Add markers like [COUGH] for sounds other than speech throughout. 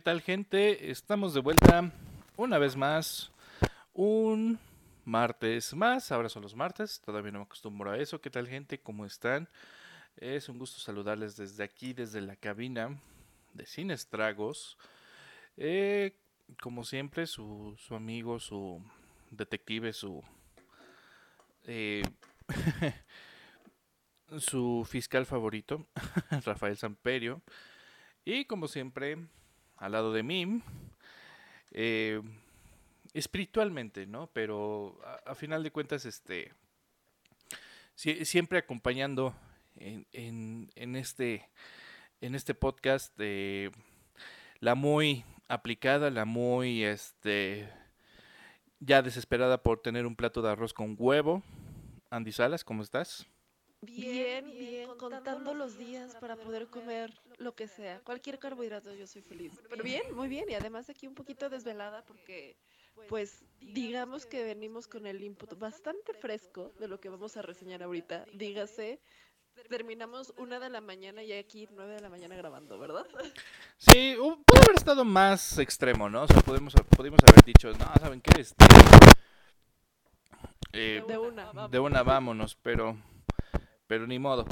¿qué tal gente? Estamos de vuelta una vez más, un martes más, ahora son los martes, todavía no me acostumbro a eso. ¿Qué tal gente? ¿Cómo están? Es un gusto saludarles desde aquí, desde la cabina de Sin Estragos. Eh, como siempre, su, su, amigo, su detective, su... Eh, [LAUGHS] su fiscal favorito, [LAUGHS] Rafael Samperio. Y como siempre, al lado de mí, eh, espiritualmente, ¿no? Pero a, final de cuentas, este, siempre acompañando en, en, este, en este podcast, la muy aplicada, la muy, este, ya desesperada por tener un plato de arroz con huevo. Andy Salas, ¿cómo estás? Bien, bien, contando los días para poder comer lo que sea. Cualquier carbohidrato yo soy feliz. Pero bien, muy bien. Y además aquí un poquito desvelada porque, pues, digamos que venimos con el input bastante fresco de lo que vamos a reseñar ahorita. Dígase, terminamos una de la mañana y aquí nueve de la mañana grabando, ¿verdad? [LAUGHS] Sí, pudo haber estado más extremo, ¿no? O sea, podemos, podemos haber dicho, no, ¿saben qué? Este, eh, de una, De una, vámonos, pero pero ni modo.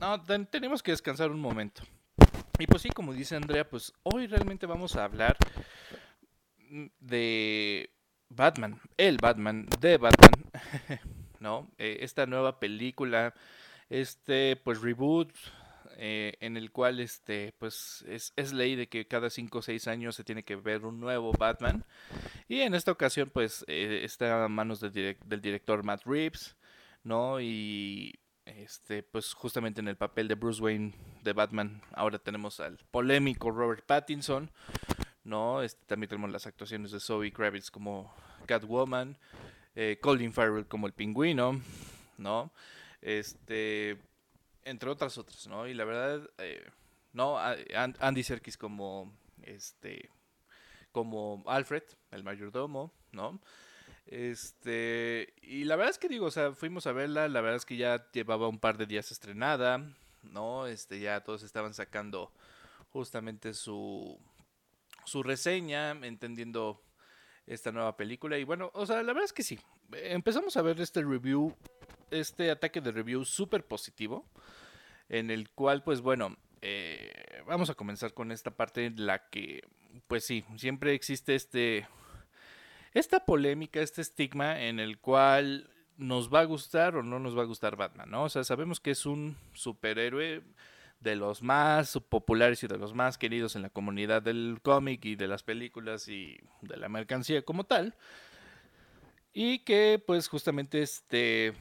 No, tenemos que descansar un momento. Y pues sí, como dice Andrea, pues hoy realmente vamos a hablar de Batman, el Batman, de Batman, [LAUGHS] ¿no? Eh, esta nueva película, este pues reboot eh, en el cual este pues es, ley de que cada 5 o 6 años se tiene que ver un nuevo Batman y en esta ocasión pues eh, está a manos del director Matt Reeves, ¿no? Y este, pues justamente en el papel de Bruce Wayne de Batman, ahora tenemos al polémico Robert Pattinson, ¿no? Este, también tenemos las actuaciones de Zoe Kravitz como Catwoman, eh, Colin Farrell como el pingüino, ¿no? Este, entre otras otras, ¿no? Y la verdad, eh, no, Andy Serkis como, este, como Alfred, el mayordomo, ¿no? Este, y la verdad es que digo, o sea, fuimos a verla, la verdad es que ya llevaba un par de días estrenada, ¿no? Este, ya todos estaban sacando justamente su, su reseña, entendiendo esta nueva película. Y bueno, o sea, la verdad es que sí, empezamos a ver este review, este ataque de review súper positivo, en el cual, pues bueno, eh, vamos a comenzar con esta parte en la que, pues sí, siempre existe este esta polémica, este estigma en el cual nos va a gustar o no nos va a gustar Batman, ¿no? O sea, sabemos que es un superhéroe de los más populares y de los más queridos en la comunidad del cómic y de las películas y de la mercancía como tal. Y que pues justamente este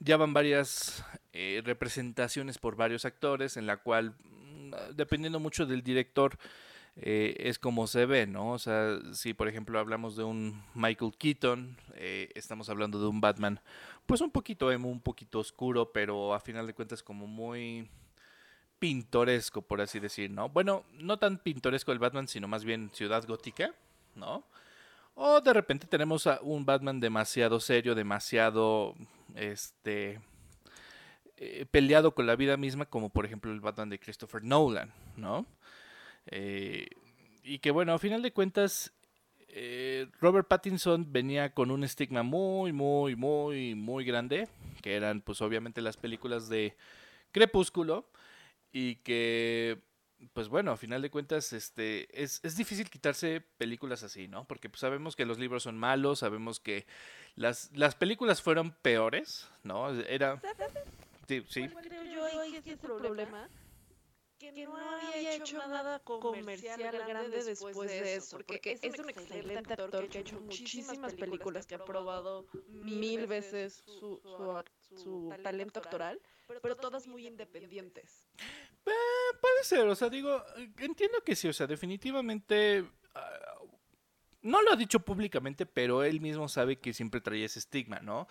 ya van varias eh, representaciones por varios actores en la cual mm, dependiendo mucho del director eh, es como se ve, ¿no? O sea, si por ejemplo hablamos de un Michael Keaton, eh, estamos hablando de un Batman, pues un poquito emo, un poquito oscuro, pero a final de cuentas como muy pintoresco, por así decir, ¿no? Bueno, no tan pintoresco el Batman, sino más bien ciudad gótica, ¿no? O de repente tenemos a un Batman demasiado serio, demasiado, este, eh, peleado con la vida misma, como por ejemplo el Batman de Christopher Nolan, ¿no? Eh, y que bueno, a final de cuentas, eh, Robert Pattinson venía con un estigma muy, muy, muy, muy grande, que eran pues obviamente las películas de Crepúsculo, y que pues bueno, a final de cuentas, este, es, es, difícil quitarse películas así, ¿no? Porque pues, sabemos que los libros son malos, sabemos que las, las películas fueron peores, ¿no? Era... [LAUGHS] Sí, sí. Creo yo que es el problema que, no, había hecho nada comercial grande después de eso, porque, es, un excelente actor que ha hecho muchísimas películas, que ha probado mil veces su, su, talento actoral, pero todas muy independientes. Eh, puede ser, o sea, digo, entiendo que sí, o sea, definitivamente... Ah, no lo ha dicho públicamente, pero él mismo sabe que siempre traía ese estigma, ¿no?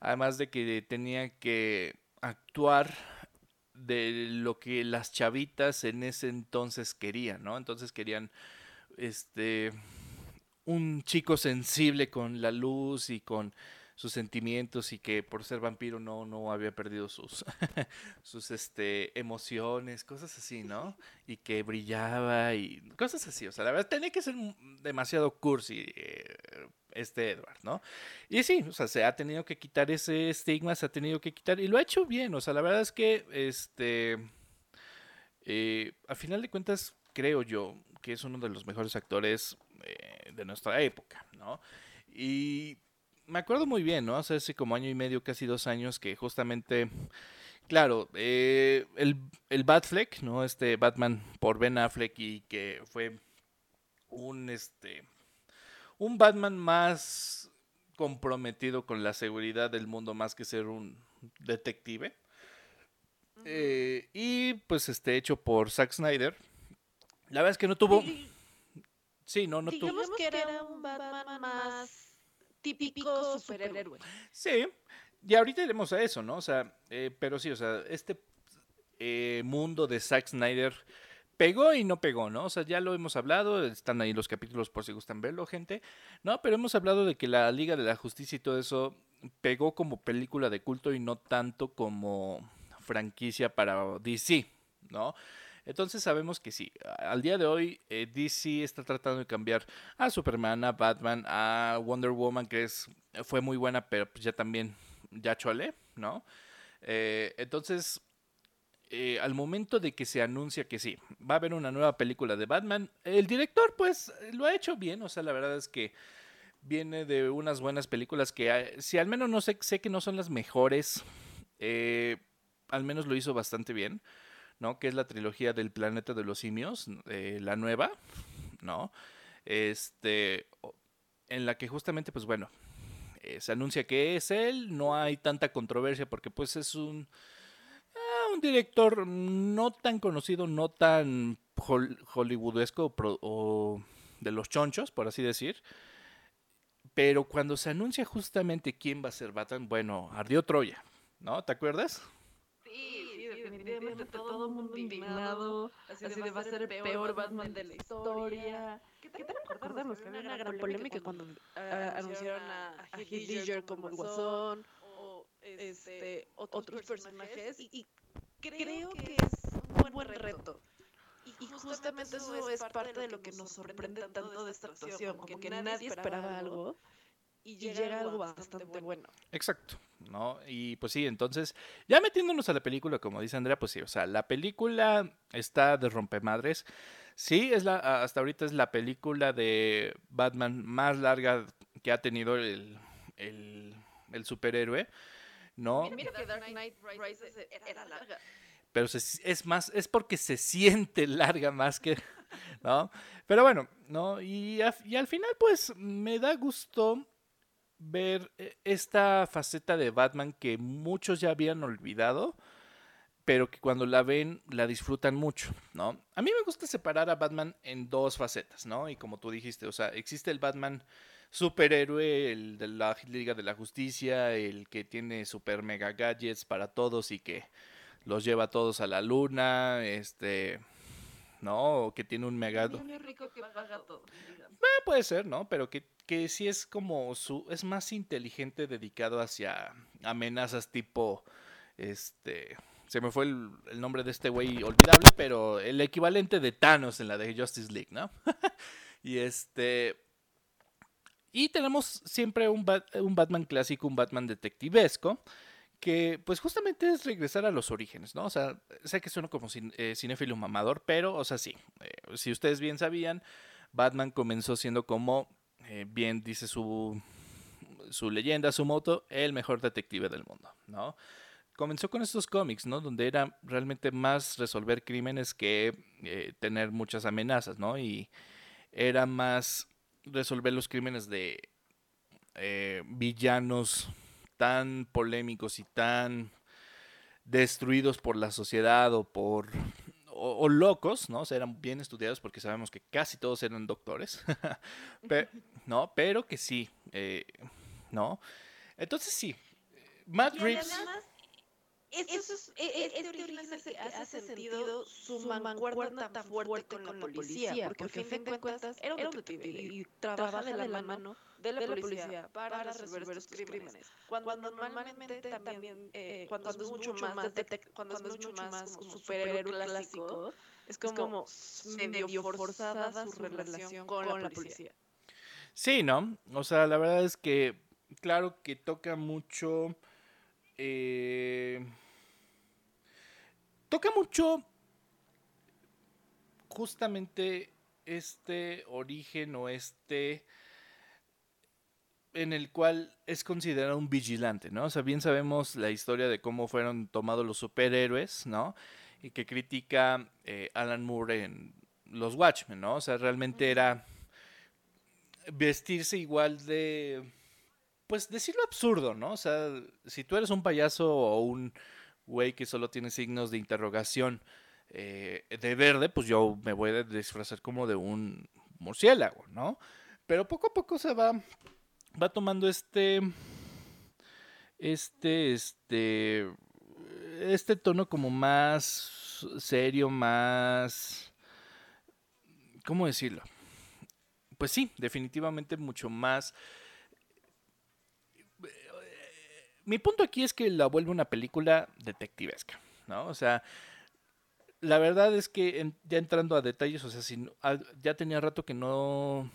Además de que tenía que actuar de lo que las chavitas en ese entonces querían, ¿no? Entonces querían este un chico sensible con la luz y con sus sentimientos y que por ser vampiro no, no había perdido sus, [LAUGHS] sus este, emociones, cosas así, ¿no? Y que brillaba y cosas así. O sea, la verdad tenía que ser demasiado cursi eh, este Edward, ¿no? Y sí, o sea, se ha tenido que quitar ese estigma, se ha tenido que quitar y lo ha hecho bien. O sea, la verdad es que, este, eh, a final de cuentas, creo yo que es uno de los mejores actores eh, de nuestra época, ¿no? Y me acuerdo muy bien, ¿no? Hace, hace como año y medio, casi dos años, que justamente, claro, eh, el, el Batfleck, ¿no? Este Batman por Ben Affleck y que fue un, este, un Batman más comprometido con la seguridad del mundo más que ser un detective. Eh, y pues este hecho por Zack Snyder. La verdad es que no tuvo... Sí, no, no tuvo... Digamos que era un Batman más típico superhéroe. Sí, y ahorita iremos a eso, ¿no? O sea, eh, pero sí, o sea, este eh, mundo de Zack Snyder pegó y no pegó, ¿no? O sea, ya lo hemos hablado, están ahí los capítulos por si gustan verlo, gente. No, pero hemos hablado de que la Liga de la Justicia y todo eso pegó como película de culto y no tanto como franquicia para DC, ¿no? Entonces sabemos que sí, al día de hoy eh, DC está tratando de cambiar a Superman, a Batman, a Wonder Woman, que es, fue muy buena, pero pues ya también, ya chole, ¿no? Eh, entonces, eh, al momento de que se anuncia que sí, va a haber una nueva película de Batman, el director pues lo ha hecho bien, o sea, la verdad es que viene de unas buenas películas que, si al menos no sé, sé que no son las mejores, al menos lo hizo bastante bien. ¿no? Que es la trilogía del planeta de los simios, eh, la nueva, ¿no? Este, en la que justamente, pues bueno, eh, se anuncia que es él, no hay tanta controversia porque pues es un, ah, un director no tan conocido, no tan hollywoodesco o de los chonchos, por así decir. Pero cuando se anuncia justamente quién va a ser Batman, bueno, ardió Troya, ¿no? ¿Te acuerdas? definitivamente todo el mundo indignado, así, de va a ser el peor Batman de la historia. ¿Qué tal recordamos que había una gran polémica cuando anunciaron a, Heath Ledger como el Guasón o este, otros personajes y, creo que es un buen reto. Y justamente eso es parte de lo que nos sorprende tanto de esta actuación, como que nadie esperaba algo y llega, algo bastante, bueno. Exacto, ¿no? Y pues sí, entonces, ya metiéndonos a la película, como dice Andrea, pues sí, o sea, la película está de rompemadres. Sí, es la, hasta ahorita es la película de Batman más larga que ha tenido el, el, el superhéroe, ¿no? Mira que Dark Knight Rises era larga. Pero es más, es porque se siente [LAUGHS] larga más que, ¿no? Pero bueno, ¿no? Y, y al final, pues, me da gusto ver eh, esta faceta de Batman que muchos ya habían olvidado, pero que cuando la ven la disfrutan mucho, ¿no? A mí me gusta separar a Batman en dos facetas, ¿no? Y como tú dijiste, o sea, existe el Batman superhéroe, el de la Liga de la Justicia, el que tiene super mega gadgets para todos y que los lleva a todos a la luna, este, ¿no? O que tiene un mega... rico que paga todo. Eh, puede ser, ¿no? Pero que que sí es como su es más inteligente dedicado hacia amenazas tipo este se me fue el, nombre de este güey olvidable pero el equivalente de Thanos en la de Justice League no [LAUGHS] y este y tenemos siempre un, un Batman clásico un Batman detectivesco que pues justamente es regresar a los orígenes, ¿no? O sea, sé que suena como cin eh, cinéfilo mamador, pero, o sea, sí, eh, si ustedes bien sabían, Batman comenzó siendo como eh, bien dice su, su leyenda, su moto, el mejor detective del mundo, ¿no? Comenzó con estos cómics, ¿no? Donde era realmente más resolver crímenes que eh, tener muchas amenazas, ¿no? Y era más resolver los crímenes de eh, villanos tan polémicos y tan destruidos por la sociedad o por o, locos, ¿no? O sea, eran bien estudiados porque sabemos que casi todos eran doctores, [LAUGHS] ¿no? Pero que sí, eh, ¿no? Entonces sí, Matt Reeves... eso es, e, e, este, este origen que hace sentido su mancuerna tan fuerte con la policía, porque, porque a fin de cuentas era un detective y, trabaja de la mano de la, policía, para, resolver sus crímenes. Cuando, normalmente también, eh, cuando, es mucho más, cuando es mucho más superhéroe clásico, es como, medio forzada su relación con la policía. Sí, ¿no? O sea, la verdad es que, claro que toca mucho... Eh, toca mucho justamente este origen o este en el cual es considerado un vigilante, ¿no? O sea, bien sabemos la historia de cómo fueron tomados los superhéroes, ¿no? Y que critica eh, Alan Moore en los Watchmen, ¿no? O sea, realmente era vestirse igual de, pues decirlo absurdo, ¿no? O sea, si tú eres un payaso o un güey que solo tiene signos de interrogación eh, de verde, pues yo me voy a disfrazar como de un murciélago, ¿no? Pero poco a poco se va, va tomando este, este, este, este tono como más serio, más, ¿cómo decirlo? Pues sí, definitivamente mucho más mi punto aquí es que la vuelve una película detectivesca, ¿no? O sea, la verdad es que ya entrando a detalles, o sea, si, ya tenía rato que no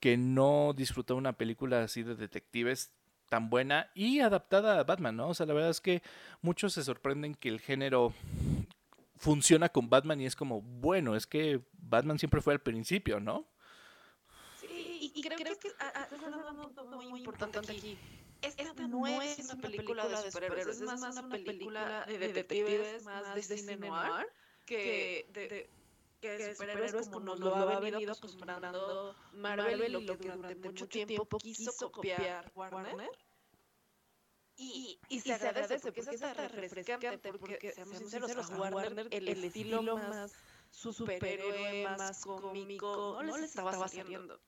que no disfrutaba una película así de detectives tan buena y adaptada a Batman, ¿no? O sea, la verdad es que muchos se sorprenden que el género funciona con Batman y es como, bueno, es que Batman siempre fue al principio, ¿no? Sí, y, creo, que, es un punto muy importante aquí esta, no, es una película, de superhéroes, es más una película de detectives, más de cine noir que de, que de superhéroes como nos lo ha venido acostumbrando Marvel y lo que durante mucho tiempo quiso copiar Warner. Y, y, se, agradece porque es hasta refrescante porque, seamos sinceros, a Warner el, estilo más superhéroe, más cómico, no les estaba saliendo.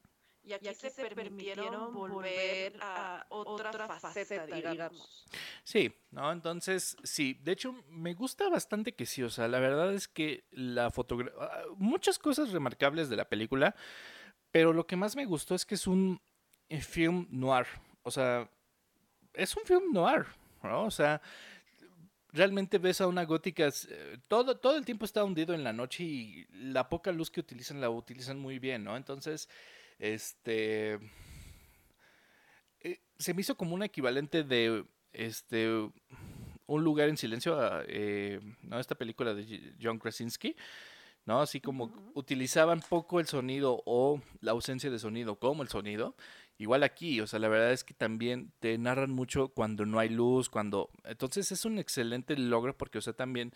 Y aquí, se, permitieron volver a otra faceta, digamos. Sí, ¿no? Entonces, sí, de hecho, me gusta bastante que sí, o sea, la verdad es que la fotografía, ah, muchas cosas remarcables de la película, pero lo que más me gustó es que es un eh, film noir, o sea, es un film noir, ¿no? O sea, realmente ves a una gótica, eh, todo, todo el tiempo está hundido en la noche y la poca luz que utilizan la utilizan muy bien, ¿no? Entonces este. Eh, se me hizo como un equivalente de. Este. Un lugar en silencio a eh, ¿no? esta película de John Krasinski. ¿no? Así como utilizaban poco el sonido o la ausencia de sonido como el sonido. Igual aquí, o sea, la verdad es que también te narran mucho cuando no hay luz, cuando... Entonces es un excelente logro porque, o sea, también...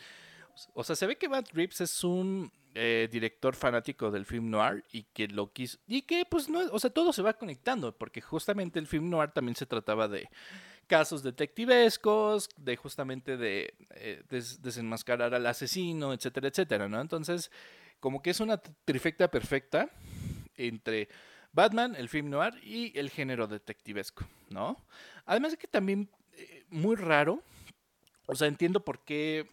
O sea, se ve que Matt Reeves es un eh, director fanático del film noir y que lo quiso y que pues no, o sea, todo se va conectando porque justamente el film noir también se trataba de casos detectivescos, de justamente de eh, desenmascarar al asesino, etcétera, etcétera, ¿no? Entonces, como que es una trifecta perfecta entre Batman, el film noir y el género detectivesco, ¿no? Además de que también eh, muy raro, o sea, entiendo por qué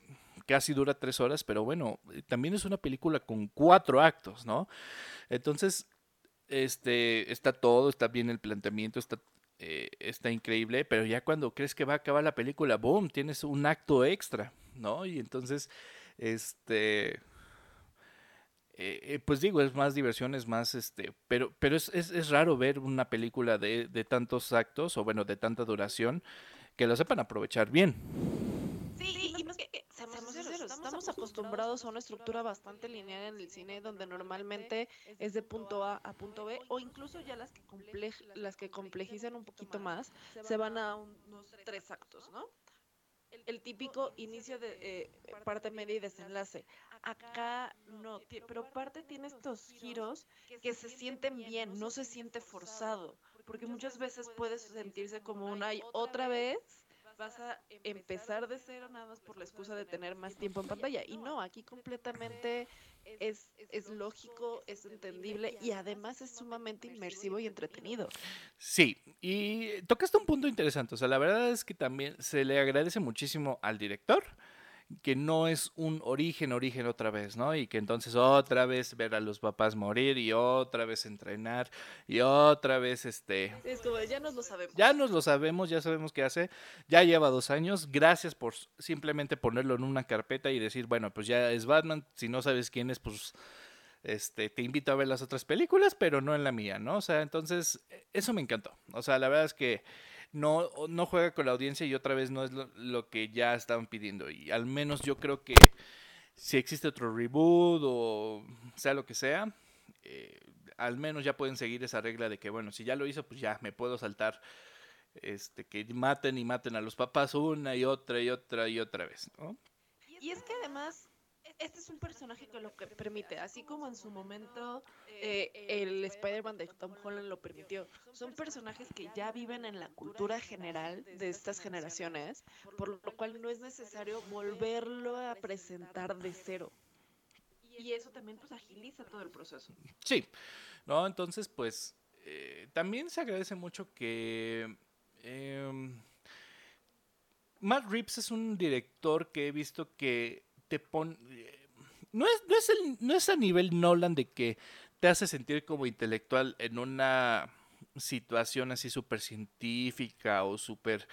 casi dura tres horas, pero bueno, eh, también es una película con cuatro actos, ¿no? Entonces, este, está todo, está bien el planteamiento, está, eh, está increíble, pero ya cuando crees que va a acabar la película, boom, tienes un acto extra, ¿no? Y entonces, este... Eh, pues digo, es más diversión, es más, este, pero, pero es, es, raro ver una película de, de tantos actos, o bueno, de tanta duración, que lo sepan aprovechar bien estamos acostumbrados a una estructura bastante lineal en el cine donde normalmente es de punto A a punto B o incluso ya las que, las que complejizan un poquito más se van a unos tres actos, ¿no? El típico inicio de eh, parte media y desenlace. Acá no, pero parte tiene estos giros que se sienten bien, no se siente forzado, porque muchas veces puede sentirse como una y otra vez vas a empezar de cero nada más por la excusa de tener más tiempo en pantalla. Y no, aquí completamente es, es lógico, es entendible y además es sumamente inmersivo y entretenido. Sí, y tocaste un punto interesante. O sea, la verdad es que también se le agradece muchísimo al director que no es un origen, origen otra vez, ¿no? Y que entonces otra vez ver a los papás morir y otra vez entrenar y otra vez este... Es como, ya nos lo sabemos. Ya nos lo sabemos, ya sabemos qué hace, ya lleva dos años, gracias por simplemente ponerlo en una carpeta y decir, bueno, pues ya es Batman, si no sabes quién es, pues este, te invito a ver las otras películas, pero no en la mía, ¿no? O sea, entonces, eso me encantó. O sea, la verdad es que no, no juega con la audiencia y otra vez no es lo, que ya estaban pidiendo. Y al menos yo creo que si existe otro reboot o sea lo que sea, eh, al menos ya pueden seguir esa regla de que, bueno, si ya lo hizo, pues ya me puedo saltar. Este, que maten y maten a los papás una y otra y otra y otra vez, ¿no? Y es que además este es un personaje que lo que permite, así como en su momento eh, el Spider-Man de Tom Holland lo permitió. Son personajes que ya viven en la cultura general de estas generaciones, por lo cual no es necesario volverlo a presentar de cero. Y eso también pues agiliza todo el proceso. Sí, no, entonces pues eh, también se agradece mucho que... Eh, Matt Reeves es un director que he visto que te pone... No es, no, es no es a nivel Nolan de que te hace sentir como intelectual en una situación así súper científica o súper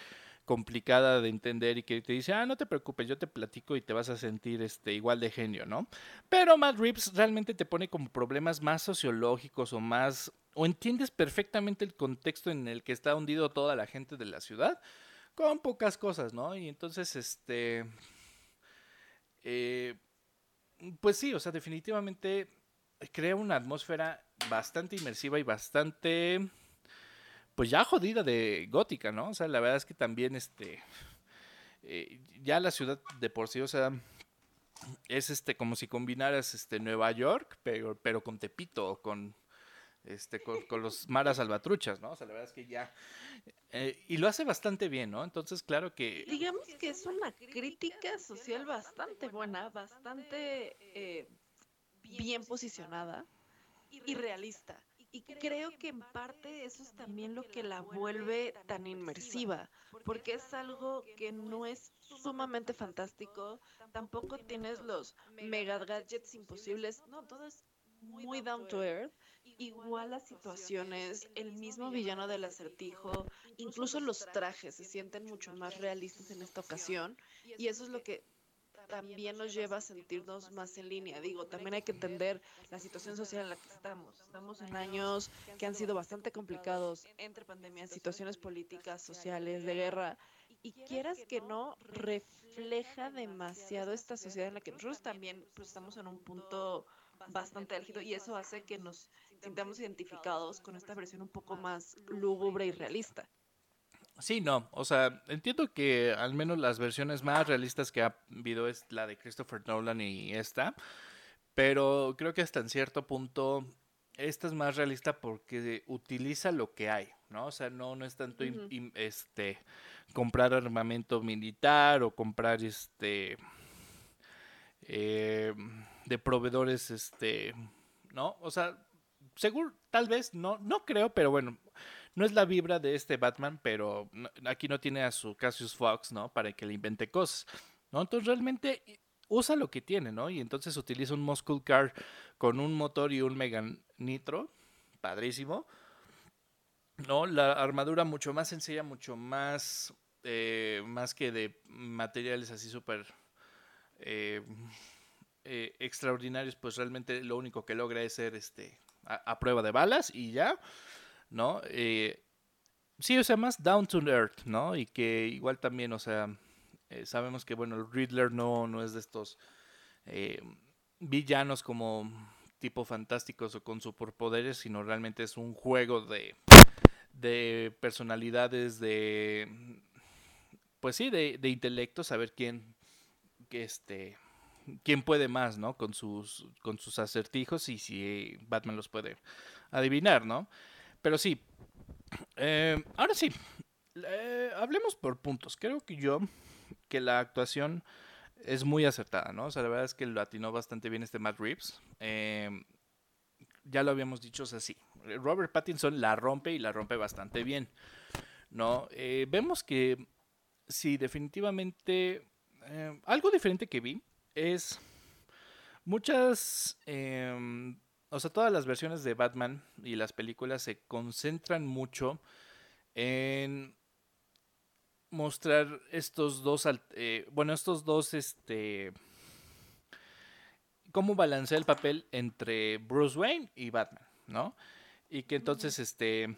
complicada de entender y que te dice, ah, no te preocupes, yo te platico y te vas a sentir este, igual de genio, ¿no? Pero Matt Reeves realmente te pone como problemas más sociológicos o más, o entiendes perfectamente el contexto en el que está hundido toda la gente de la ciudad, con pocas cosas, ¿no? Y entonces, este, eh, pues sí, o sea, definitivamente crea una atmósfera bastante inmersiva y bastante, pues ya jodida de gótica, ¿no? O sea, la verdad es que también, este, eh, ya la ciudad de por sí, o sea, es este como si combinaras este Nueva York, pero, pero con Tepito, con este, con, los maras salvatruchas, ¿no? O sea, la verdad es que ya... Eh, y lo hace bastante bien, ¿no? Entonces, claro que... Digamos que es una crítica social bastante buena, bastante eh, bien posicionada y realista. Y creo que en parte eso es también lo que la vuelve tan inmersiva, porque es algo que no es sumamente fantástico, tampoco tienes los mega gadgets imposibles, no, todo es muy down to earth igual las situaciones, el mismo villano del acertijo, incluso los trajes se sienten mucho más realistas en esta ocasión y eso es lo que también nos lleva a sentirnos más en línea. Digo, también hay que entender la situación social en la que estamos. Estamos en años que han sido bastante complicados entre pandemias, situaciones políticas, sociales, de guerra. Y quieras que no, refleja demasiado esta sociedad en la que nosotros también pues, estamos en un punto bastante álgido y eso hace que nos sintamos identificados con esta versión un poco más lúgubre y realista. Sí, no, o sea, entiendo que al menos las versiones más realistas que ha habido es la de Christopher Nolan y esta, pero creo que hasta en cierto punto esta es más realista porque utiliza lo que hay, ¿no? O sea, no, no es tanto este comprar armamento militar o comprar este eh, de proveedores, este, ¿no? O sea, seguro, tal vez, no, no creo, pero bueno, no es la vibra de este Batman, pero aquí no tiene a su Cassius Fox, ¿no? Para que le invente cosas, ¿no? Entonces realmente usa lo que tiene, ¿no? Y entonces utiliza un Muscle Car con un motor y un Mega Nitro, padrísimo, ¿no? La armadura mucho más sencilla, mucho más, eh, más que de materiales así súper... Eh, eh, extraordinarios, pues realmente lo único que logra es ser este a, prueba de balas y ya, ¿no? Eh, sí, o sea, más down to earth, ¿no? Y que igual también, o sea, eh, sabemos que, bueno, el Riddler no, no es de estos eh, villanos como tipo fantásticos o con superpoderes, sino realmente es un juego de, de personalidades, de, pues sí, de, de intelecto, saber quién, que este, quién puede más, ¿no? Con sus, con sus acertijos y si Batman los puede adivinar, ¿no? Pero sí, eh, ahora sí, Eh, hablemos por puntos. Creo que yo, que la actuación es muy acertada, ¿no? O sea, la verdad es que lo atinó bastante bien este Matt Reeves. Em, ya lo habíamos dicho, o sea. Robert Pattinson la rompe y la rompe bastante bien, ¿no? Eh, vemos que sí, definitivamente algo diferente que vi es muchas, em, o sea, todas las versiones de Batman y las películas se concentran mucho en mostrar estos dos, eh, bueno, estos dos, este, cómo balancea el papel entre Bruce Wayne y Batman, ¿no? Y que entonces, este,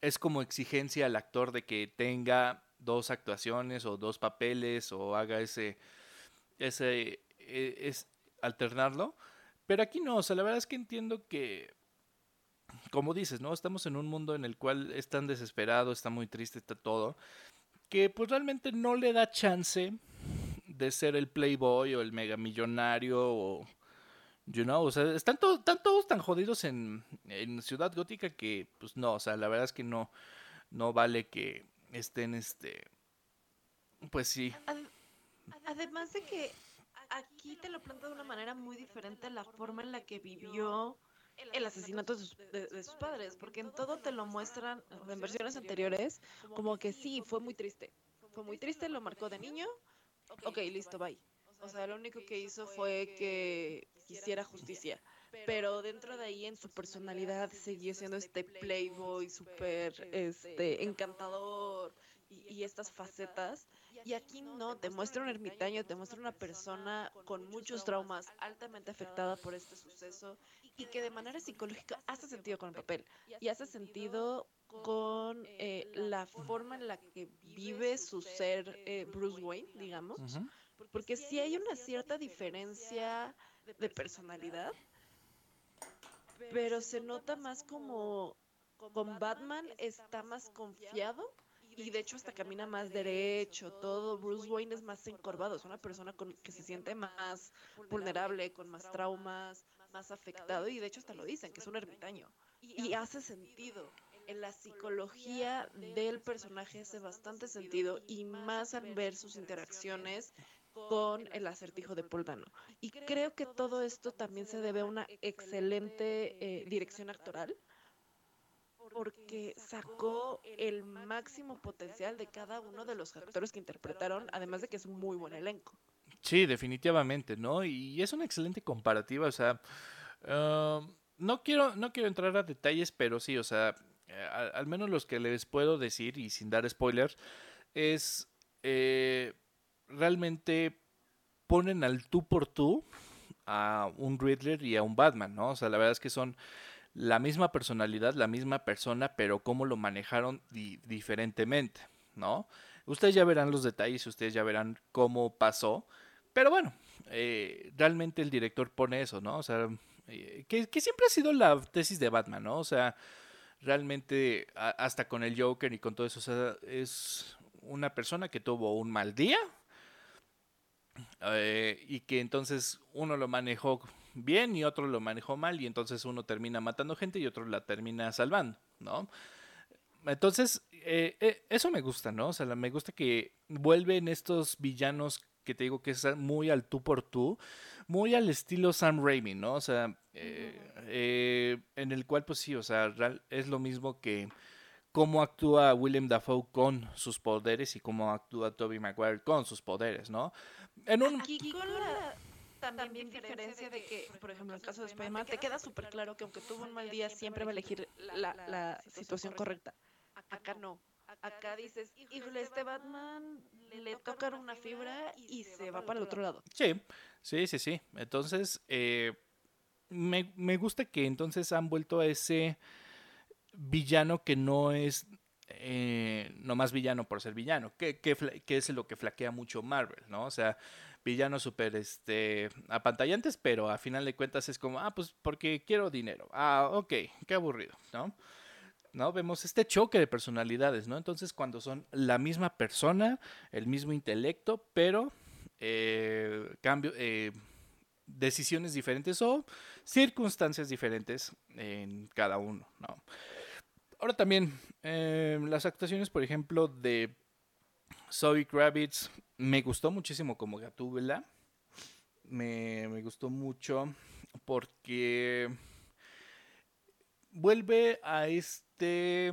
es como exigencia al actor de que tenga dos actuaciones o dos papeles o haga ese, ese, e, es alternarlo. Pero aquí no, o sea, la verdad es que entiendo que, como dices, ¿no? Estamos en un mundo en el cual es tan desesperado, está muy triste, está todo que pues realmente no le da chance de ser el playboy o el mega millonario o you know, o sea, están, están todos tan jodidos en, en, Ciudad Gótica que pues no, o sea, la verdad es que no no vale que estén este pues sí. Además de que aquí te lo plantea de una manera muy diferente la forma en la que vivió el asesinato de sus, padres, porque en todo te lo muestran, en versiones anteriores, como que sí, fue muy triste. Fue muy triste, lo marcó de niño. Ok, listo, bye. O sea, lo único que hizo fue que quisiera justicia. Pero dentro de ahí, en su personalidad, seguía siendo este playboy súper este, encantador y estas facetas y aquí no, te muestra un ermitaño, te muestra una persona con muchos traumas, altamente afectada por este suceso y que de manera psicológica hace sentido con el papel y hace sentido con eh, la forma en la que vive su ser eh, Bruce Wayne, digamos, porque sí hay una cierta diferencia de personalidad, pero se nota más como con Batman está más confiado y de hecho hasta camina más derecho, todo. Bruce Wayne es más encorvado, es una persona con, que se siente más vulnerable, con más traumas, más afectado y de hecho hasta lo dicen, que es un ermitaño. Y hace sentido. En la psicología del personaje hace bastante sentido y más al ver sus interacciones con el acertijo de Paul Dano. Y creo que todo esto también se debe a una excelente eh, dirección actoral porque sacó el máximo potencial de cada uno de los actores que interpretaron, además de que es un muy buen elenco. Sí, definitivamente, ¿no? Y es una excelente comparativa, o sea, um, no, quiero, no quiero entrar a detalles, pero sí, o sea, eh, al, menos los que les puedo decir, y sin dar spoilers, es eh, realmente ponen al tú por tú a un Riddler y a un Batman, ¿no? O sea, la verdad es que son la misma personalidad, la misma persona, pero cómo lo manejaron diferentemente, ¿no? Ustedes ya verán los detalles, ustedes ya verán cómo pasó, pero bueno, eh, realmente el director pone eso, ¿no? O sea, eh, que, siempre ha sido la tesis de Batman, ¿no? O sea, realmente hasta con el Joker y con todo eso, es una persona que tuvo un mal día eh, y que entonces uno lo manejó bien y otro lo manejó mal y entonces uno termina matando gente y otro la termina salvando, ¿no? Entonces, eh, eh, eso me gusta, ¿no? O sea, me gusta que vuelven estos villanos que te digo que es muy al tú por tú, muy al estilo Sam Raimi, ¿no? O sea, eh, en el cual, pues sí, o sea, es lo mismo que cómo actúa William Dafoe con sus poderes y cómo actúa Toby Maguire con sus poderes, ¿no? En un también, diferencia de que, por ejemplo, en el caso de Spider-Man, te queda súper claro que aunque tuvo un mal día, siempre va a elegir la, la situación correcta. Acá no. Acá dices, híjole, este Batman le toca una fibra y se va para el otro lado. Sí, sí, sí, sí. Entonces, eh, me, me gusta que entonces han vuelto a ese villano que no es eh, no más villano por ser villano, que, que, que, es lo que flaquea mucho Marvel, ¿no? O sea, villanos súper este, apantallantes, pero a final de cuentas es como, ah, pues porque quiero dinero. Ah, ok, qué aburrido, ¿no? ¿No? Vemos este choque de personalidades, ¿no? Entonces cuando son la misma persona, el mismo intelecto, pero eh, cambio, eh, decisiones diferentes o circunstancias diferentes en cada uno, ¿no? ahora también, eh, las actuaciones, por ejemplo, de Zoe Kravitz, me gustó muchísimo como Gatúbela. Me, me gustó mucho porque vuelve a este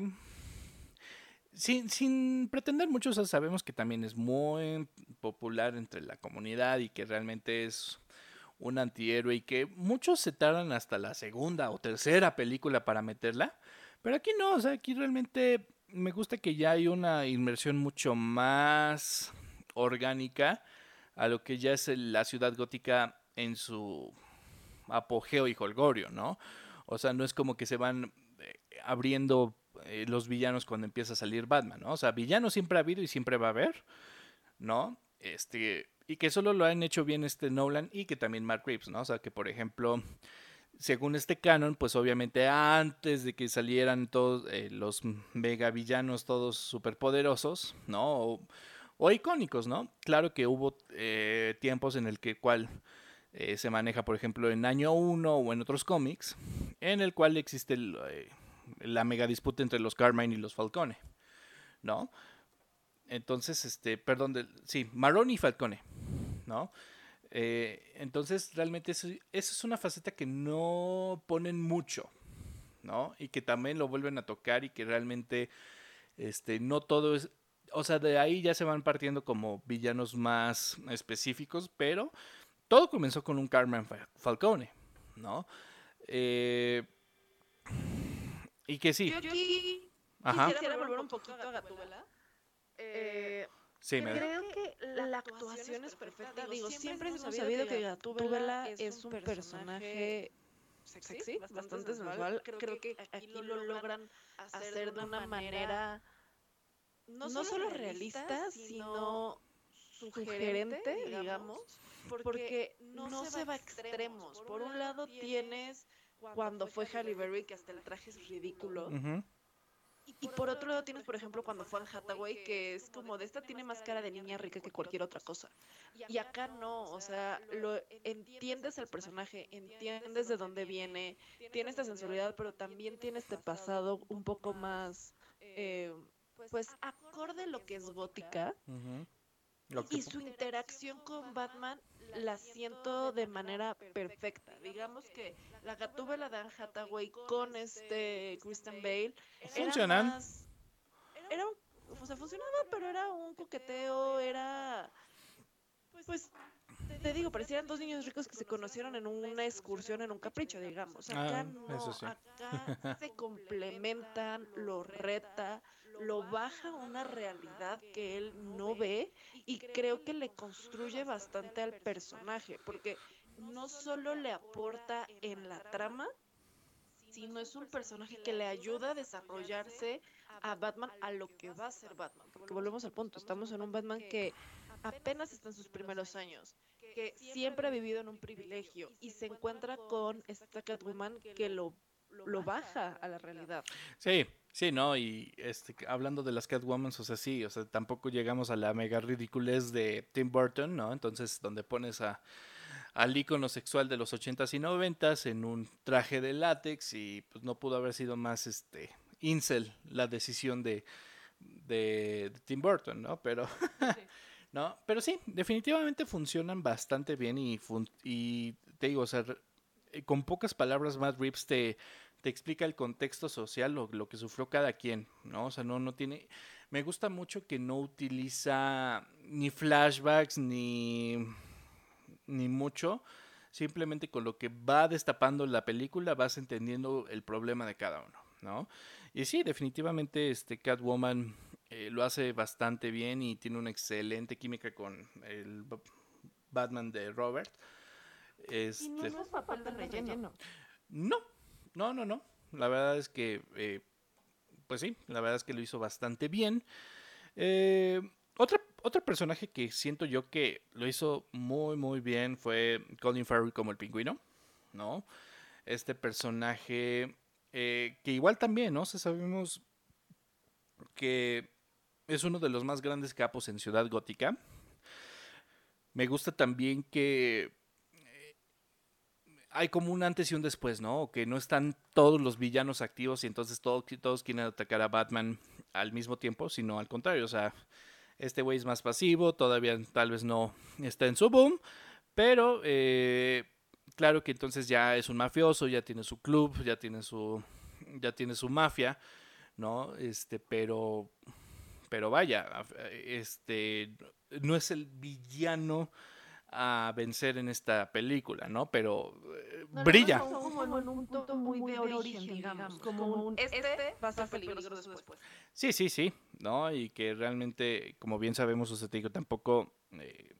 sin, sin pretender mucho, sabemos que también es muy popular entre la comunidad y que realmente es un antihéroe y que muchos se tardan hasta la segunda o tercera película para meterla. Pero aquí no, o sea, aquí realmente me gusta que ya hay una inmersión mucho más orgánica a lo que ya es la ciudad gótica en su apogeo y holgorio, ¿no? O sea, no es como que se van eh, abriendo eh, los villanos cuando empieza a salir Batman, ¿no? O sea, villanos siempre ha habido y siempre va a haber, ¿no? Este, y que solo lo han hecho bien este Nolan y que también Mark Reeves, ¿no? O sea, que por ejemplo, según este canon, pues obviamente antes de que salieran todos eh, los mega villanos todos superpoderosos, ¿no? Icónicos, ¿no? Claro que hubo eh, tiempos en el que cual se maneja, por ejemplo, en año 1 o en otros cómics, en el cual existe el, la mega disputa entre los Carmine y los Falcone, ¿no? Entonces, este, perdón, sí, Maroni y Falcone, ¿no? Eh, entonces, realmente eso, es una faceta que no ponen mucho, ¿no? Y que también lo vuelven a tocar y que realmente, este, no todo es, o sea, de ahí ya se van partiendo como villanos más específicos, pero todo comenzó con un Carmine Falcone, ¿no? Eh, y que sí. Yo aquí Ajá. quisiera volver un poquito a Gatúbela. Eh, sí, me creo que la actuación es perfecta. Digo, siempre hemos sabido que Gatúbela es un personaje sexy, bastante sensual. Creo que aquí lo logran hacer de una manera no solo realista, sino sugerente, digamos, porque no se va a extremos. Por un lado tienes cuando fue Halle Berry, que hasta el traje es ridículo. Y por otro lado tienes, por ejemplo, cuando fue Anne Hathaway, que es como de esta tiene más cara de niña rica que cualquier otra cosa. Y acá no, o sea, lo entiendes el personaje, entiendes de dónde viene, tiene esta sensualidad, pero también tiene este pasado un poco más, eh, pues, acorde lo que es gótica. Y su interacción con Batman la siento de manera perfecta. Digamos que la gatúbela de Anne Hathaway con este Kristen Bale funcionan. Era, un, o sea, funcionaba, pero era un coqueteo, era pues te digo, parecían dos niños ricos que se conocieron en una excursión en un capricho, digamos. Acá ah, no, acá se [LAUGHS] complementan, lo reta, lo baja a una realidad que él no ve y creo que le construye bastante al personaje, porque no solo le aporta en la trama, sino es un personaje que le ayuda a desarrollarse a Batman a lo que va a ser Batman. Porque volvemos al punto, estamos en un Batman que apenas está en sus primeros años, que siempre ha vivido en un privilegio y se encuentra con esta Catwoman que lo, lo baja a la realidad. Sí, Sí, no, y este, hablando de las Catwoman, o sea, sí, o sea, tampoco llegamos a la mega ridiculez de Tim Burton, ¿no? Entonces, donde pones a, al ícono sexual de los 80s y 90s en un traje de látex y pues no pudo haber sido más, este, incel la decisión de, de, Tim Burton, ¿no? Pero, [LAUGHS] ¿no? Pero sí, definitivamente funcionan bastante bien y, y te digo, o sea, con pocas palabras, más Reeves te te explica el contexto social, lo, lo que sufrió cada quien, ¿no? O sea, no, no tiene... Me gusta mucho que no utiliza ni flashbacks ni, ni mucho. Simplemente con lo que va destapando la película vas entendiendo el problema de cada uno, ¿no? Y sí, definitivamente este Catwoman eh, lo hace bastante bien y tiene una excelente química con el Batman de Robert. Este, no es papel de relleno. No, no, no, no. La verdad es que, eh, pues sí, la verdad es que lo hizo bastante bien. Eh, otra, otro personaje que siento yo que lo hizo muy, muy bien fue Colin Farrell como el pingüino, ¿no? Este personaje eh, que igual también, ¿no? sabemos que es uno de los más grandes capos en Ciudad Gótica. Me gusta también que hay como un antes y un después, ¿no? Que no están todos los villanos activos y entonces todos, todos quieren atacar a Batman al mismo tiempo, sino al contrario, o sea, este güey es más pasivo, todavía tal vez no está en su boom, pero eh, claro que entonces ya es un mafioso, ya tiene su club, ya tiene su, ya tiene su mafia, ¿no? Este, pero, pero vaya, este, no es el villano a vencer en esta película, ¿no? Pero eh, brilla. como en un punto muy de origen, digamos, como un este, este va a ser peligroso después. Sí, sí, sí, ¿no? Y que realmente, como bien sabemos, o sea, te digo, tampoco eh,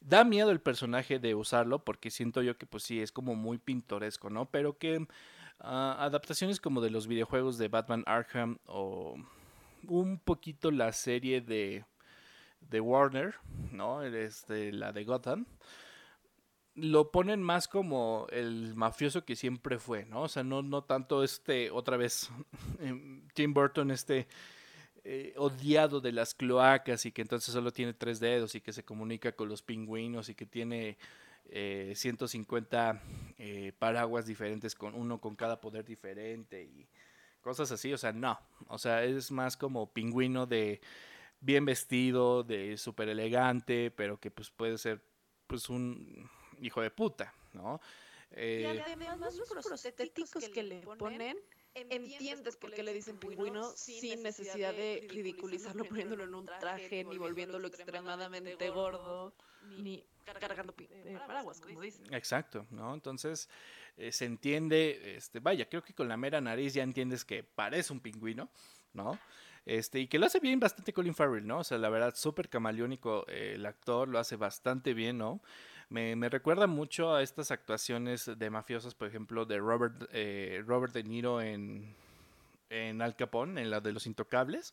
da miedo el personaje de usarlo, porque siento yo que pues sí, es como muy pintoresco, ¿no? Pero que ah, adaptaciones como de los videojuegos de Batman Arkham o un poquito la serie de de Warner, ¿no? Este, la de Gotham, lo ponen más como el mafioso que siempre fue, ¿no? O sea, no, no tanto este, otra vez, [LAUGHS] em, Tim Burton, este eh, odiado de las cloacas y que entonces solo tiene tres dedos y que se comunica con los pingüinos y que tiene 150 eh, eh, paraguas diferentes, con uno con cada poder diferente y cosas así, o sea, no, o sea, es más como pingüino de bien vestido, de súper elegante, pero que pues puede ser pues un hijo de puta, ¿no? Eh, y además los prostéticos que le ponen, entiendes por qué le dicen pingüino sin necesidad de ridiculizarlo poniéndolo en un traje, ni volviéndolo extremadamente gordo, ni cargando eh, paraguas, como dicen. Exacto, ¿no? Entonces eh, se entiende, este, vaya, creo que con la mera nariz ya entiendes que parece un pingüino, ¿no? Este, y que lo hace bien bastante Colin Farrell, ¿no? O sea, la verdad, súper camaleónico eh, el actor, lo hace bastante bien, ¿no? Me, me, recuerda mucho a estas actuaciones de mafiosos, por ejemplo, de Robert, eh, Robert De Niro en, en Al Capone, en la de los intocables.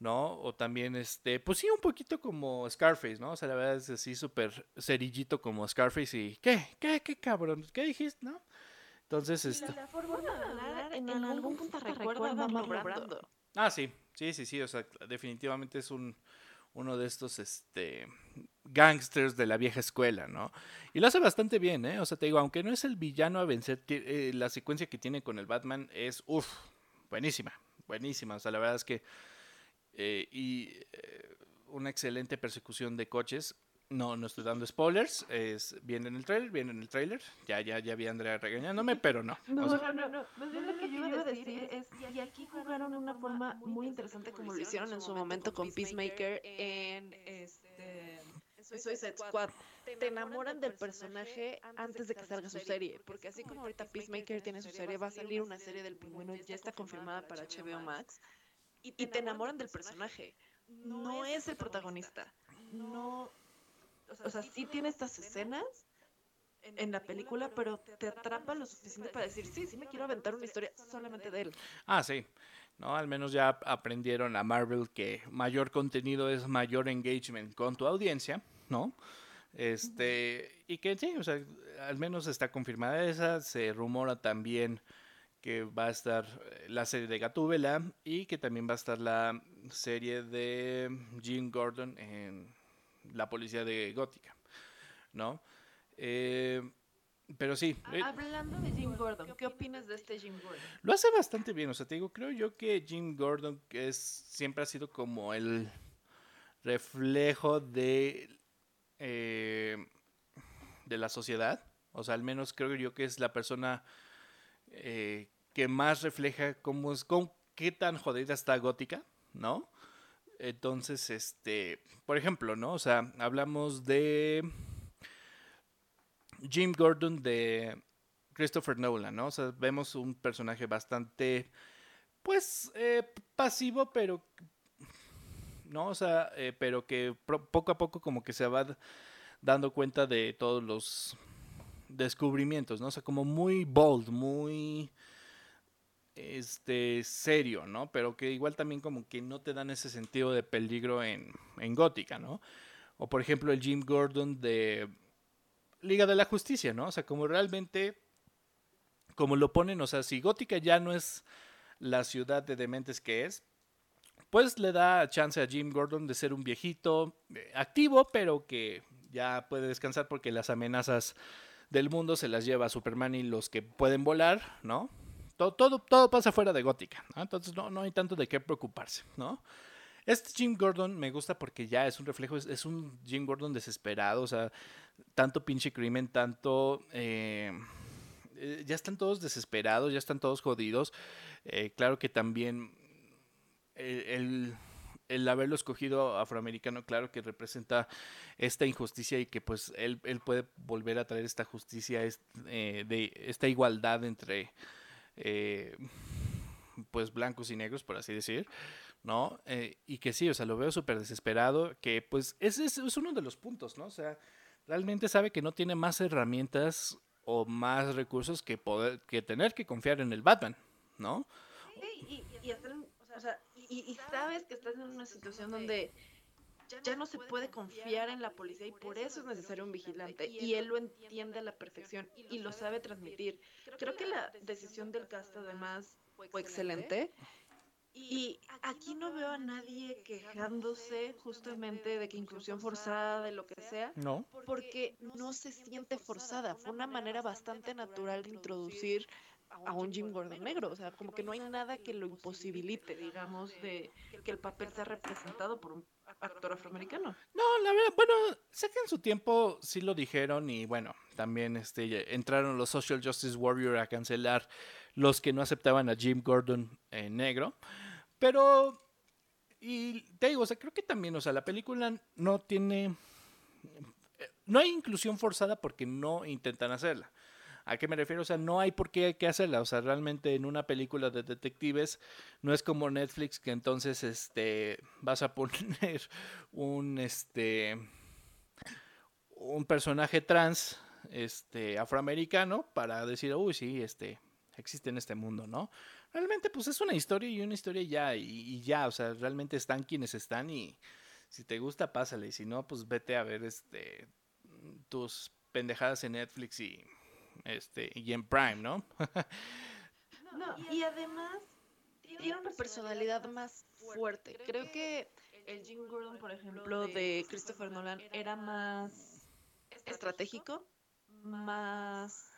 ¿no? O también, este, pues sí, un poquito como Scarface, ¿no? O sea, la verdad es así súper cerillito como Scarface y, ¿qué? ¿Qué? ¿Qué cabrón? ¿Qué dijiste? ¿No? Entonces, esto... La, forma de hablar en, algún punto recuerda a Marlon Brando. Ah, sí, sí, sí, sí, o sea, definitivamente es un uno de estos este gangsters de la vieja escuela, ¿no? Y lo hace bastante bien, ¿eh? O sea, te digo, aunque no es el villano a vencer, eh, la secuencia que tiene con el Batman es, uff, buenísima, buenísima. O sea, la verdad es que... Eh, y eh, una excelente persecución de coches. No, no estoy dando spoilers. Es, viene en el trailer, viene en el trailer. Ya, ya, ya vi a Andrea regañándome, pero no. No, no, no, no. Pues lo que yo iba a decir es, y aquí jugaron una forma muy interesante como lo hicieron en su momento con Peacemaker en este... Suicide Squad. Te enamoran del personaje antes de que salga su serie, porque así como ahorita Peacemaker tiene su serie, va a salir una serie del pingüino, ya está confirmada para HBO Max, y te enamoran del personaje. No es el protagonista. No o sea, sí tiene estas escenas en la película, pero te atrapa lo suficiente para decir, sí, sí me quiero aventar una historia solamente de él. Ah, sí. ¿no? Al menos ya aprendieron a Marvel que mayor contenido es mayor engagement con tu audiencia, ¿no? Este, y que sí, o sea, al menos está confirmada esa, se rumora también que va a estar eh, la serie de Gatúbela y que también va a estar la serie de Jim Gordon en la policía de Gótica, ¿no? Eh, pero sí. Eh, Hablando de Jim Gordon, ¿qué opinas de este Jim Gordon? Lo hace bastante bien, o sea, te digo, creo yo que Jim Gordon es, siempre ha sido como el reflejo de, eh, de la sociedad, o sea, al menos creo yo que es la persona que más refleja cómo es, con qué tan jodida está Gótica, ¿no? Entonces, este, por ejemplo, ¿no? O sea, hablamos de Jim Gordon de Christopher Nolan, ¿no? O sea, vemos un personaje bastante, pues, eh, pasivo, pero, ¿no? O sea, eh, pero que poco a poco como que se va dando cuenta de todos los descubrimientos, ¿no? O sea, como muy bold, muy este, serio, ¿no? Pero que igual también como que no te dan ese sentido de peligro en, en Gótica, ¿no? O por ejemplo el Jim Gordon de Liga de la Justicia, ¿no? O sea, como realmente, como lo ponen, o sea, si Gótica ya no es la ciudad de dementes que es, pues le da chance a Jim Gordon de ser un viejito eh, activo, pero que ya puede descansar porque las amenazas del mundo se las lleva Superman y los que pueden volar, ¿no? Todo, todo, todo pasa fuera de Gótica, ¿no? Entonces no, no hay tanto de qué preocuparse, ¿no? Este Jim Gordon me gusta porque ya es un reflejo, es, un Jim Gordon desesperado, o sea, tanto pinche crimen, tanto... Eh, eh, ya están todos desesperados, ya están todos jodidos. Eh, claro que también el, el, haberlo escogido afroamericano, claro que representa esta injusticia y que pues él, él puede volver a traer esta justicia, de esta igualdad entre pues blancos y negros, por así decir. ¿no? Eh, y que sí, o sea, lo veo súper desesperado, que pues ese es, uno de los puntos, ¿no? O sea, realmente sabe que no tiene más herramientas o más recursos que poder, que tener que confiar en el Batman, ¿no? y, y, sabes que estás en una situación donde ya no se puede confiar en la policía y por eso es necesario un vigilante y él lo entiende a la perfección y lo sabe transmitir. Creo que la decisión del cast además fue excelente y aquí no veo a nadie quejándose justamente de que inclusión forzada, de lo que sea. No. Porque no se siente forzada. Fue una manera bastante natural de introducir a un Jim Gordon negro. O sea, como que no hay nada que lo imposibilite, digamos, de que el papel sea representado por un actor afroamericano. No, la verdad, bueno, sé que en su tiempo sí lo dijeron y bueno, también este, entraron los Social Justice Warrior a cancelar los que no aceptaban a Jim Gordon en negro. Pero, y te digo, o sea, creo que también, o sea, la película no tiene, no hay inclusión forzada porque no intentan hacerla. ¿A qué me refiero? O sea, no hay por qué hay que hacerla. O sea, realmente en una película de detectives no es como Netflix que entonces este vas a poner [LAUGHS] un este un personaje trans este afroamericano para decir, "Uy, sí, este existe en este mundo", ¿no? realmente pues es una historia y una historia ya, y, ya, o sea, realmente están quienes están y si te gusta, pásale, y si no, pues vete a ver este tus pendejadas en Netflix y este y en Prime, ¿no? no, y además tiene una personalidad más fuerte. Creo que el Jim Gordon, por ejemplo, de Christopher Nolan era más estratégico, más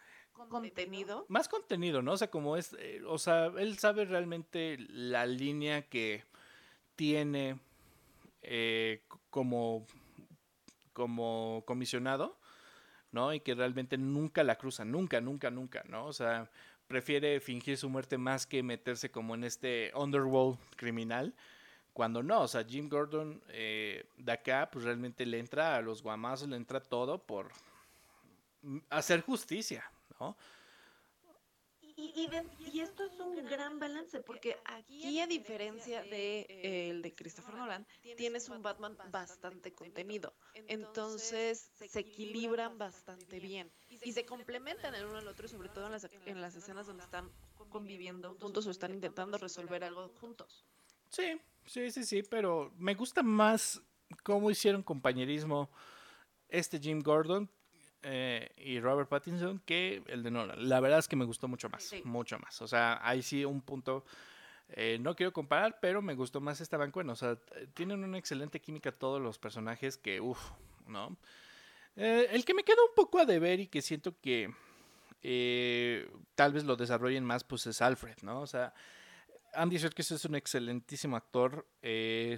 contenido. Más contenido, ¿no? O sea, como es, eh, o sea, él sabe realmente la línea que tiene eh, como, como comisionado, ¿no? Y que realmente nunca la cruza, nunca, nunca, nunca, ¿no? O sea, prefiere fingir su muerte más que meterse como en este underworld criminal. Cuando no, o sea, Jim Gordon eh, de acá, pues realmente le entra a los guamazos, le entra todo por hacer justicia, y, y, esto es un gran balance, porque aquí, a diferencia de eh, el de Christopher Nolan, tienes un Batman bastante contenido. Entonces se equilibran bastante bien y se complementan el uno al otro, sobre todo en las, en las escenas donde están conviviendo juntos o están intentando resolver algo juntos. Sí, sí, sí, sí, pero me gusta más cómo hicieron compañerismo este Jim Gordon eh, y Robert Pattinson que el de Nolan. La verdad es que me gustó mucho más, mucho más. O sea, ahí sí un punto, eh, no quiero comparar, pero me gustó más esta bancuena. O sea, tienen una excelente química todos los personajes que, uff, ¿no? Eh, el que me queda un poco a deber y que siento que tal vez lo desarrollen más, pues es Alfred, ¿no? O sea, Andy Serkis es un excelentísimo actor.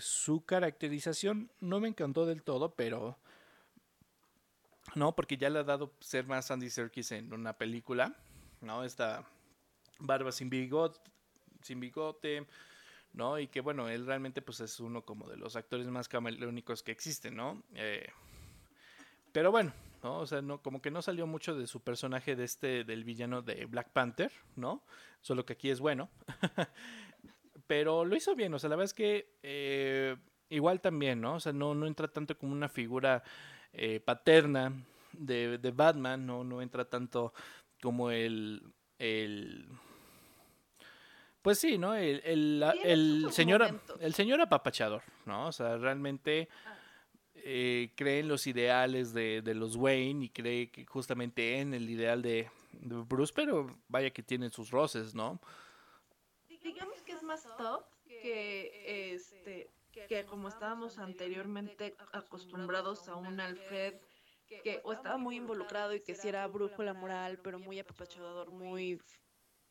su caracterización no me encantó del todo, pero ¿no? Porque ya le ha dado ser más Andy Serkis en una película, ¿no? Esta barba sin bigote, sin bigote, ¿no? Y que bueno, él realmente pues es uno como de los actores más camaleónicos que existen, ¿no? Eh, pero bueno, ¿no? O sea, no, como que no salió mucho de su personaje de este, del villano de Black Panther, ¿no? Solo que aquí es bueno. [LAUGHS] pero lo hizo bien, o sea, la verdad es que eh, igual también, ¿no? O sea, no, no entra tanto como una figura eh, paterna de, Batman, ¿no? no entra tanto como el, el pues sí, ¿no? El, el, señor, el señor apapachador, ¿no? O sea, realmente eh, cree en los ideales de, los Wayne y cree que justamente en el ideal de, Bruce, pero vaya que tiene sus roces, ¿no? Digamos que es más top que este que como estábamos anteriormente acostumbrados a un Alfred que o estaba muy involucrado y que sí era brújula moral, pero muy apapachador, muy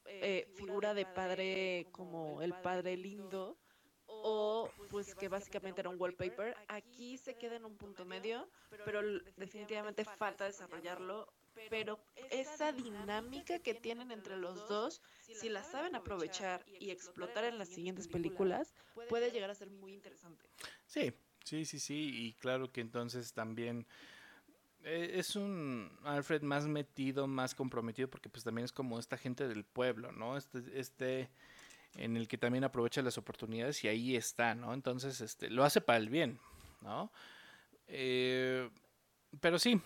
eh, figura de padre como el padre lindo, o pues que básicamente era un wallpaper. Aquí se queda en un punto medio, pero definitivamente falta desarrollarlo. Pero esa dinámica que tienen entre los dos, si la saben aprovechar y explotar en las siguientes películas, puede llegar a ser muy interesante. Sí, sí, sí, sí. Y claro que entonces también eh, es un Alfred más metido, más comprometido, porque pues también es como esta gente del pueblo, ¿no? Este, este en el que también aprovecha las oportunidades y ahí está, ¿no? Entonces, este, lo hace para el bien, ¿no? Eh, pero sí,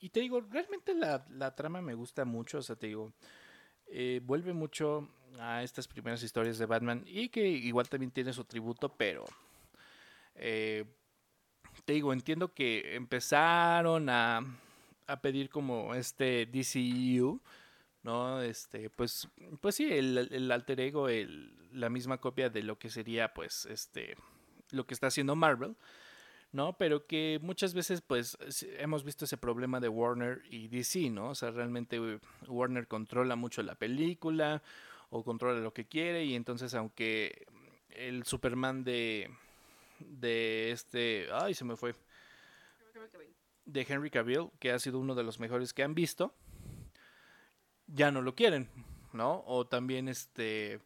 y te digo, realmente la, la, trama me gusta mucho, o sea, te digo, eh, vuelve mucho a estas primeras historias de Batman y que igual también tiene su tributo, pero eh, te digo, entiendo que empezaron a, a pedir como este DCU, ¿no? Este, pues, pues sí, el, el alter ego, el, la misma copia de lo que sería, pues, este, lo que está haciendo Marvel, ¿no? Pero que muchas veces, pues, hemos visto ese problema de Warner y DC, ¿no? O sea, realmente Warner controla mucho la película o controla lo que quiere y entonces, aunque el Superman de, de este, ay, se me fue, de Henry Cavill, que ha sido uno de los mejores que han visto, ya no lo quieren, ¿no? O también este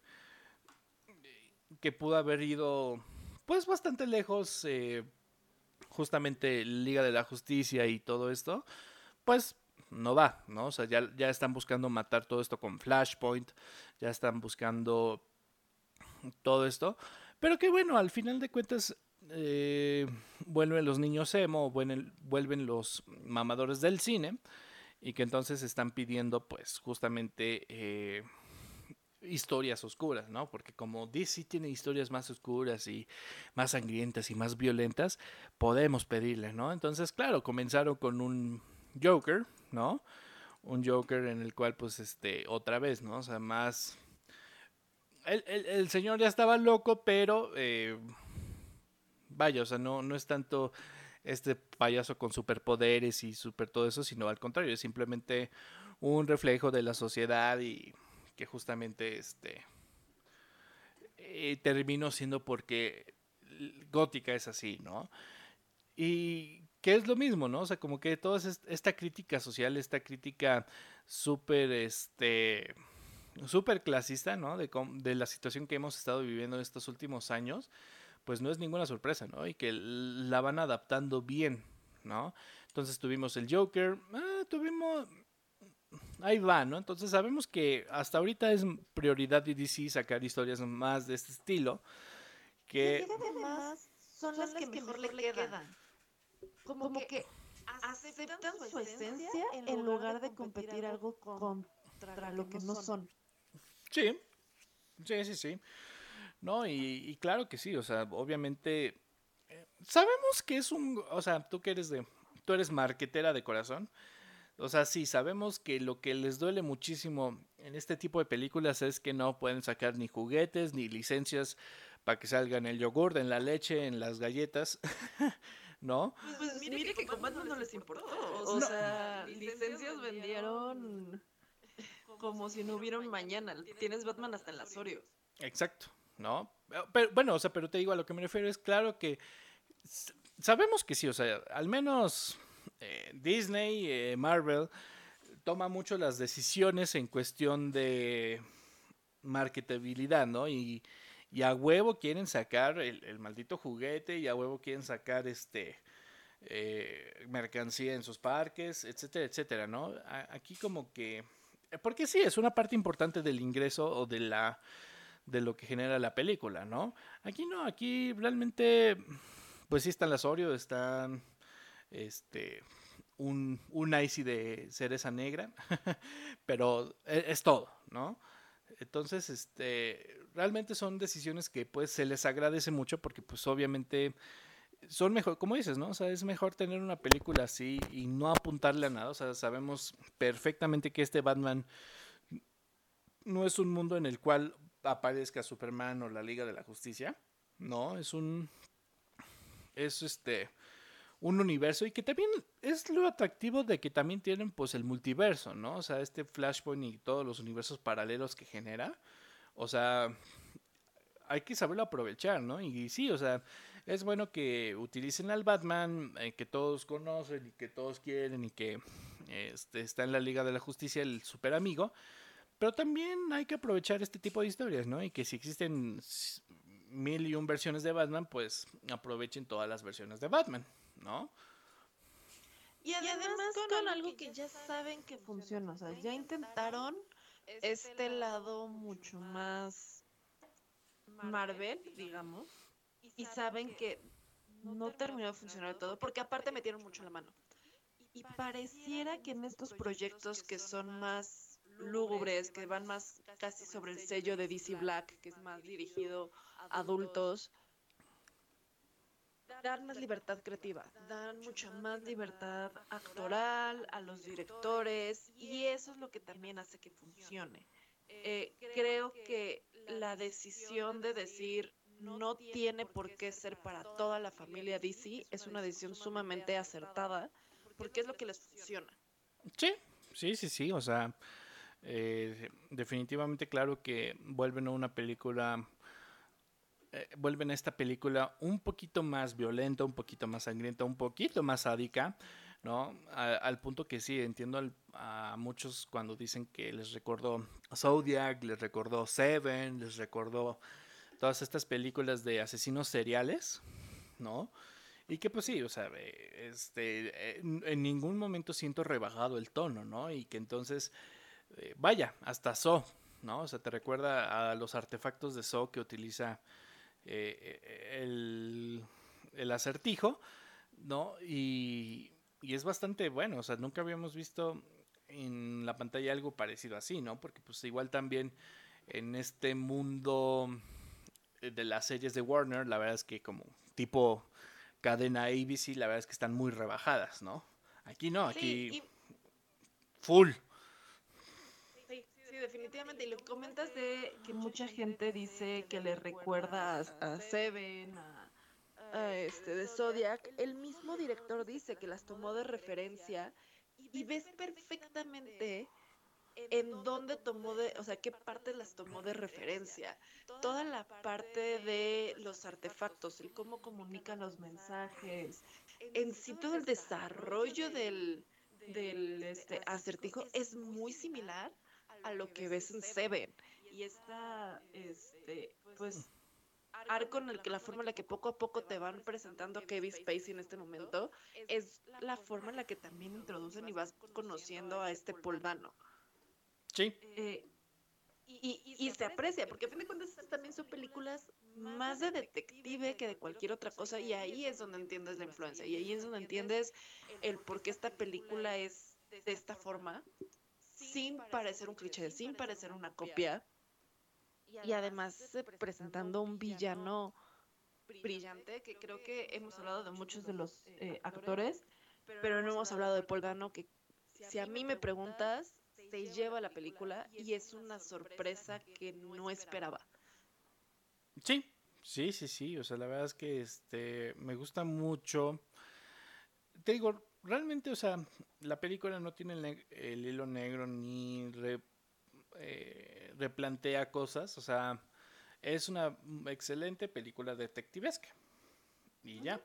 que pudo haber ido pues bastante lejos eh, justamente Liga de la Justicia y todo esto, pues no va, ¿no? O sea, ya, ya están buscando matar todo esto con Flashpoint, ya están buscando todo esto, pero que bueno, al final de cuentas eh, vuelven los niños emo, vuelven, vuelven los mamadores del cine, y que entonces están pidiendo pues justamente eh, historias oscuras, ¿no? Porque como DC tiene historias más oscuras y más sangrientas y más violentas, podemos pedirle, ¿no? Entonces, claro, comenzaron con un Joker, ¿no? Un Joker en el cual pues este, otra vez, ¿no? O sea, más... El, el, señor ya estaba loco, pero... Eh, vaya, o sea, no, no es tanto este payaso con superpoderes y super todo eso, sino al contrario, es simplemente un reflejo de la sociedad y que justamente este eh, terminó siendo porque gótica es así, ¿no? Y que es lo mismo, ¿no? O sea, como que toda esta crítica social, esta crítica súper, este, súper clasista, ¿no? De, de la situación que hemos estado viviendo estos últimos años, pues no es ninguna sorpresa, ¿no? Y que la van adaptando bien, ¿no? Entonces tuvimos el Joker, ah, tuvimos... Ahí va, ¿no? Entonces sabemos que hasta ahorita es prioridad de DC sacar historias más de este estilo. Que además son las que mejor le quedan. Como, que, aceptan su esencia en lugar de competir algo contra lo que no son. Sí, sí, sí, sí. No, y, claro que sí, o sea, obviamente eh, sabemos que es un, o sea, tú que eres de, tú eres marquetera de corazón, o sea, sí, sabemos que lo que les duele muchísimo en este tipo de películas es que no pueden sacar ni juguetes ni licencias para que salgan el yogur, en la leche, en las galletas, [LAUGHS] ¿no? Pues, pues mire, que, con Batman no les importó, o sea, licencias vendieron [LAUGHS] como si no hubiera un mañana, tienes Batman hasta en las Oreos. Exacto. ¿no? Pero, bueno, o sea, pero te digo, a lo que me refiero es claro que sabemos que sí, o sea, al menos eh, Disney, eh, Marvel, toma mucho las decisiones en cuestión de marketabilidad, ¿no? Y, a huevo quieren sacar el, maldito juguete y a huevo quieren sacar este eh, mercancía en sus parques, etcétera, etcétera, ¿no? aquí como que... Porque sí, es una parte importante del ingreso o de la de lo que genera la película, ¿no? Aquí no, aquí realmente, pues sí están las Oreo, están, este, un, un icy de cereza negra, [LAUGHS] pero e, es, todo, ¿no? Entonces, este, realmente son decisiones que pues se les agradece mucho porque pues obviamente son mejor, como dices, ¿no? O sea, es mejor tener una película así y no apuntarle a nada, o sea, sabemos perfectamente que este Batman no es un mundo en el cual aparezca Superman o la Liga de la Justicia. No, es un. Es este. Un universo y que también es lo atractivo de que también tienen pues el multiverso, ¿no? O sea, este Flashpoint y todos los universos paralelos que genera. O sea, hay que saberlo aprovechar, ¿no? Y, sí, o sea, es bueno que utilicen al Batman eh, que todos conocen y que todos quieren y que este, está en la Liga de la Justicia el super amigo. Pero también hay que aprovechar este tipo de historias, ¿no? Y que si existen mil y un versiones de Batman, pues aprovechen todas las versiones de Batman, ¿no? Y además, con, algo que ya saben que funciona, o sea, ya intentaron este lado mucho más Marvel, digamos, y saben que no terminó de funcionar todo, porque aparte metieron mucho la mano. Y pareciera que en estos proyectos que son más lúgubres, que van más casi sobre el sello de DC Black, que es más dirigido a adultos, dan más libertad creativa, dan mucha más libertad actoral a los directores y eso es lo que también hace que funcione. Eh, creo que la decisión de decir no tiene por qué ser para toda la familia DC es una decisión sumamente acertada porque es lo que les funciona. Sí, sí, sí, sí, o sea, eh, definitivamente claro que vuelven a una película, eh, vuelven a esta película un poquito más violenta, un poquito más sangrienta, un poquito más sádica, ¿no? al punto que sí, entiendo a muchos cuando dicen que les recordó Zodiac, les recordó Seven, les recordó todas estas películas de asesinos seriales, ¿no? Y que pues sí, o sea, este, en, ningún momento siento rebajado el tono, ¿no? Y que entonces, eh, vaya, hasta So, ¿no? O sea, te recuerda a los artefactos de So que utiliza eh, eh, el, el, acertijo, ¿no? Y, y es bastante bueno, o sea, nunca habíamos visto en la pantalla algo parecido así, ¿no? Porque pues igual también en este mundo de las series de Warner, la verdad es que como tipo cadena ABC, la verdad es que están muy rebajadas, ¿no? Aquí no, aquí full. Definitivamente. Y lo comentas de que mucha gente dice que le recuerda a, Seven, a, este de Zodiac. El mismo director dice que las tomó de referencia y ves perfectamente en dónde tomó de, o sea, qué partes las tomó de referencia. Toda la parte de los artefactos, el cómo comunican los mensajes, en sí todo el desarrollo del, del este, acertijo es muy similar a lo que ves en Seven. Y esta, este, pues, arco en el que la forma en la que poco a poco te van presentando a Kevin Spacey en este momento es la forma en la que también introducen y vas conociendo a este Poldano. Sí. Eh, y, se aprecia, porque a fin de cuentas también son películas más de detective que de cualquier otra cosa, y ahí es donde entiendes la influencia, y ahí es donde entiendes el por qué esta película es de esta forma, sin parecer un cliché, sin parecer una copia, y además presentando un villano brillante, que creo que hemos hablado de muchos de los eh, actores, pero no hemos hablado de Paul Dano, que si a mí me preguntas, se lleva la película y es una sorpresa que no esperaba. Sí, sí, sí, sí. O sea, la verdad es que este me gusta mucho. Te digo, realmente, o sea, la película no tiene el, hilo negro ni eh, replantea cosas. O sea, es una excelente película detectivesca. Y ya.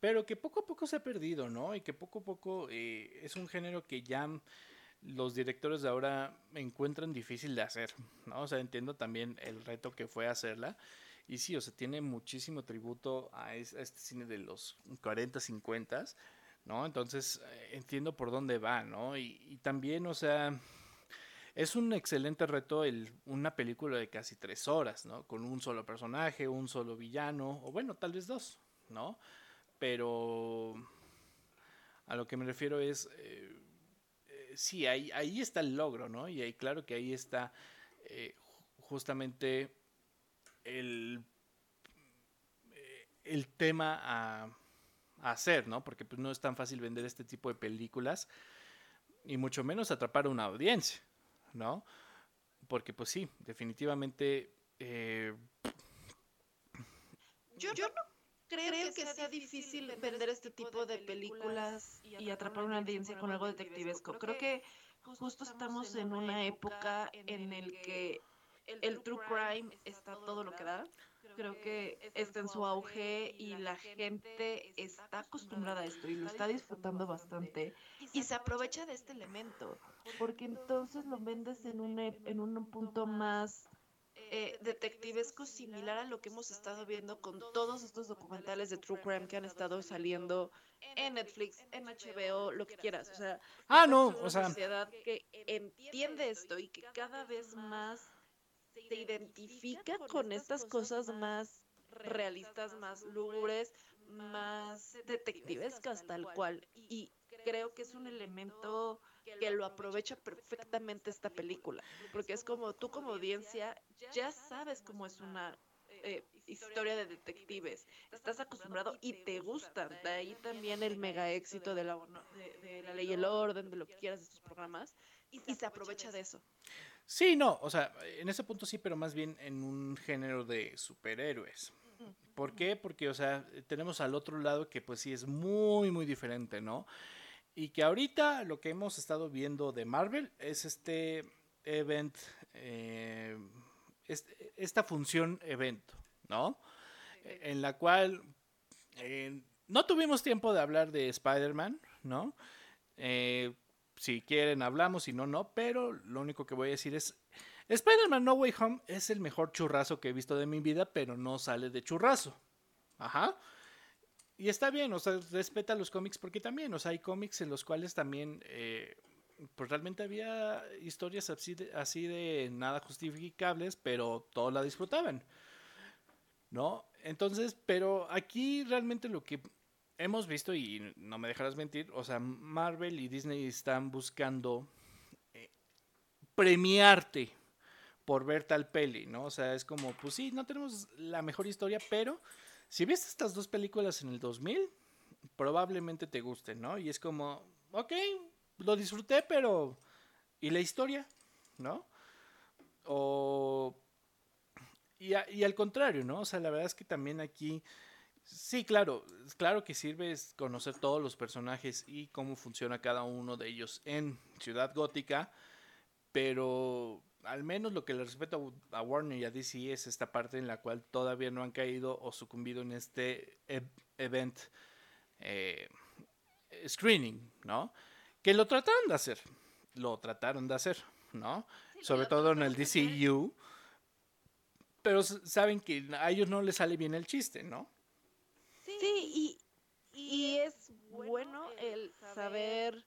Pero que poco a poco se ha perdido, ¿no? Y que poco a poco eh, es un género que ya los directores de ahora encuentran difícil de hacer, ¿no? O sea, entiendo también el reto que fue hacerla. Y sí, o sea, tiene muchísimo tributo a, este cine de los 40, 50, ¿no? Entonces, eh, entiendo por dónde va, ¿no? Y, también, o sea, es un excelente reto el, una película de casi tres horas, ¿no? Con un solo personaje, un solo villano, o bueno, tal vez dos, ¿no? Pero a lo que me refiero es... Eh, sí, ahí, ahí está el logro, ¿no? Y ahí, claro que ahí está eh, justamente el, eh, el tema a, hacer, ¿no? Porque pues, no es tan fácil vender este tipo de películas y mucho menos atrapar una audiencia, ¿no? Porque pues sí, definitivamente... Eh, yo, yo no creo que sea difícil vender este tipo de películas y atrapar una audiencia con algo detectivesco. Creo que justo estamos en una época en el que el true crime está todo lo que da. Creo que está en su auge y la gente está acostumbrada a esto y lo está disfrutando bastante y se aprovecha de este elemento porque entonces lo vendes en un, en un punto más eh, detectivesco similar a lo que hemos estado viendo con todos estos documentales de True Crime que han estado saliendo en Netflix, en HBO, lo que quieras. O sea, ah, no, o sea, sociedad que entiende esto y que cada vez más se identifica con estas cosas más realistas, más lúgubres, más detectivescas tal cual. Y creo que es un elemento que lo aprovecha perfectamente esta película, porque es como tú como audiencia ya sabes cómo es una eh, historia de detectives, estás acostumbrado y te gustan, de ahí también el mega éxito de la, de, la ley y el orden, de lo que quieras de estos programas, y, se aprovecha de eso. Sí, no, o sea, en ese punto sí, pero más bien en un género de superhéroes. ¿Por qué? Porque, o sea, tenemos al otro lado que pues sí es muy, muy diferente, ¿no? Y que ahorita lo que hemos estado viendo de Marvel es este event, eh, esta función evento, ¿no? En la cual eh, no tuvimos tiempo de hablar de Spider-Man, ¿no? Eh, si quieren hablamos, si no, no, pero lo único que voy a decir es, Spider-Man No Way Home es el mejor churrazo que he visto de mi vida, pero no sale de churrazo. Ajá. Y está bien, o sea, respeta los cómics porque también, o sea, hay cómics en los cuales también, eh, pues realmente había historias así de, así de nada justificables, pero todos la disfrutaban. ¿No? Entonces, pero aquí realmente lo que hemos visto, y no me dejarás mentir, o sea, Marvel y Disney están buscando eh, premiarte por ver tal peli, ¿no? O sea, es como, pues sí, no tenemos la mejor historia, pero si viste estas dos películas en el 2000, probablemente te gusten, ¿no? Y es como, ok, lo disfruté, pero... ¿Y la historia? ¿No? O... Y, y al contrario, ¿no? O sea, la verdad es que también aquí... Sí, claro, claro que sirve conocer todos los personajes y cómo funciona cada uno de ellos en Ciudad Gótica, pero al menos lo que le respeto a, Warner y a DC es esta parte en la cual todavía no han caído o sucumbido en este event eh, screening, ¿no? Que lo trataron de hacer, lo trataron de hacer, ¿no? Sobre todo en el DCU, pero saben que a ellos no les sale bien el chiste, ¿no? Sí, y, y es bueno el saber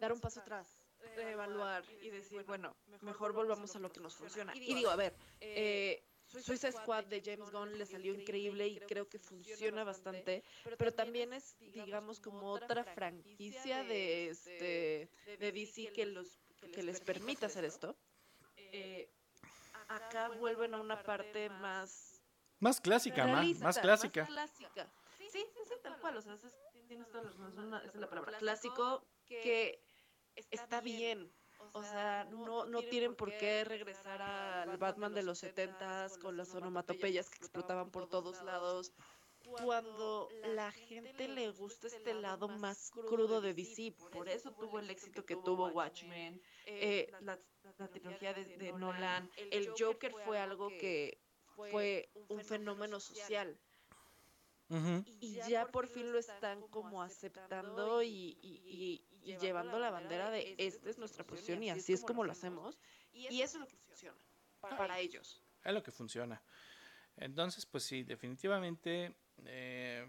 dar un paso atrás reevaluar y decir, bueno, mejor volvamos a lo que nos funciona. Y digo, a ver, eh, Suicide Squad de James Gunn le salió increíble y creo que funciona bastante, pero también es, digamos, como otra franquicia de este de DC que los que les permite hacer esto. Eh, acá vuelven a una parte más más clásica, más, más clásica. Más clásica. Sí, sí, sí, tal cual, o sea, es, tienes todas las, es la palabra clásico que está bien. O sea, no, no tienen por qué regresar al Batman de los 70 con las onomatopeyas que explotaban por todos lados. Cuando la gente le gusta este lado más crudo de DC, por eso tuvo el éxito que tuvo Watchmen, eh, la, trilogía de Nolan, el Joker fue algo que fue un fenómeno social. Y ya por fin lo están como aceptando y, llevando la bandera de esta es nuestra posición y así es como lo hacemos. Y eso es lo que funciona para ellos. Es lo que funciona. Entonces, pues sí, definitivamente... Eh,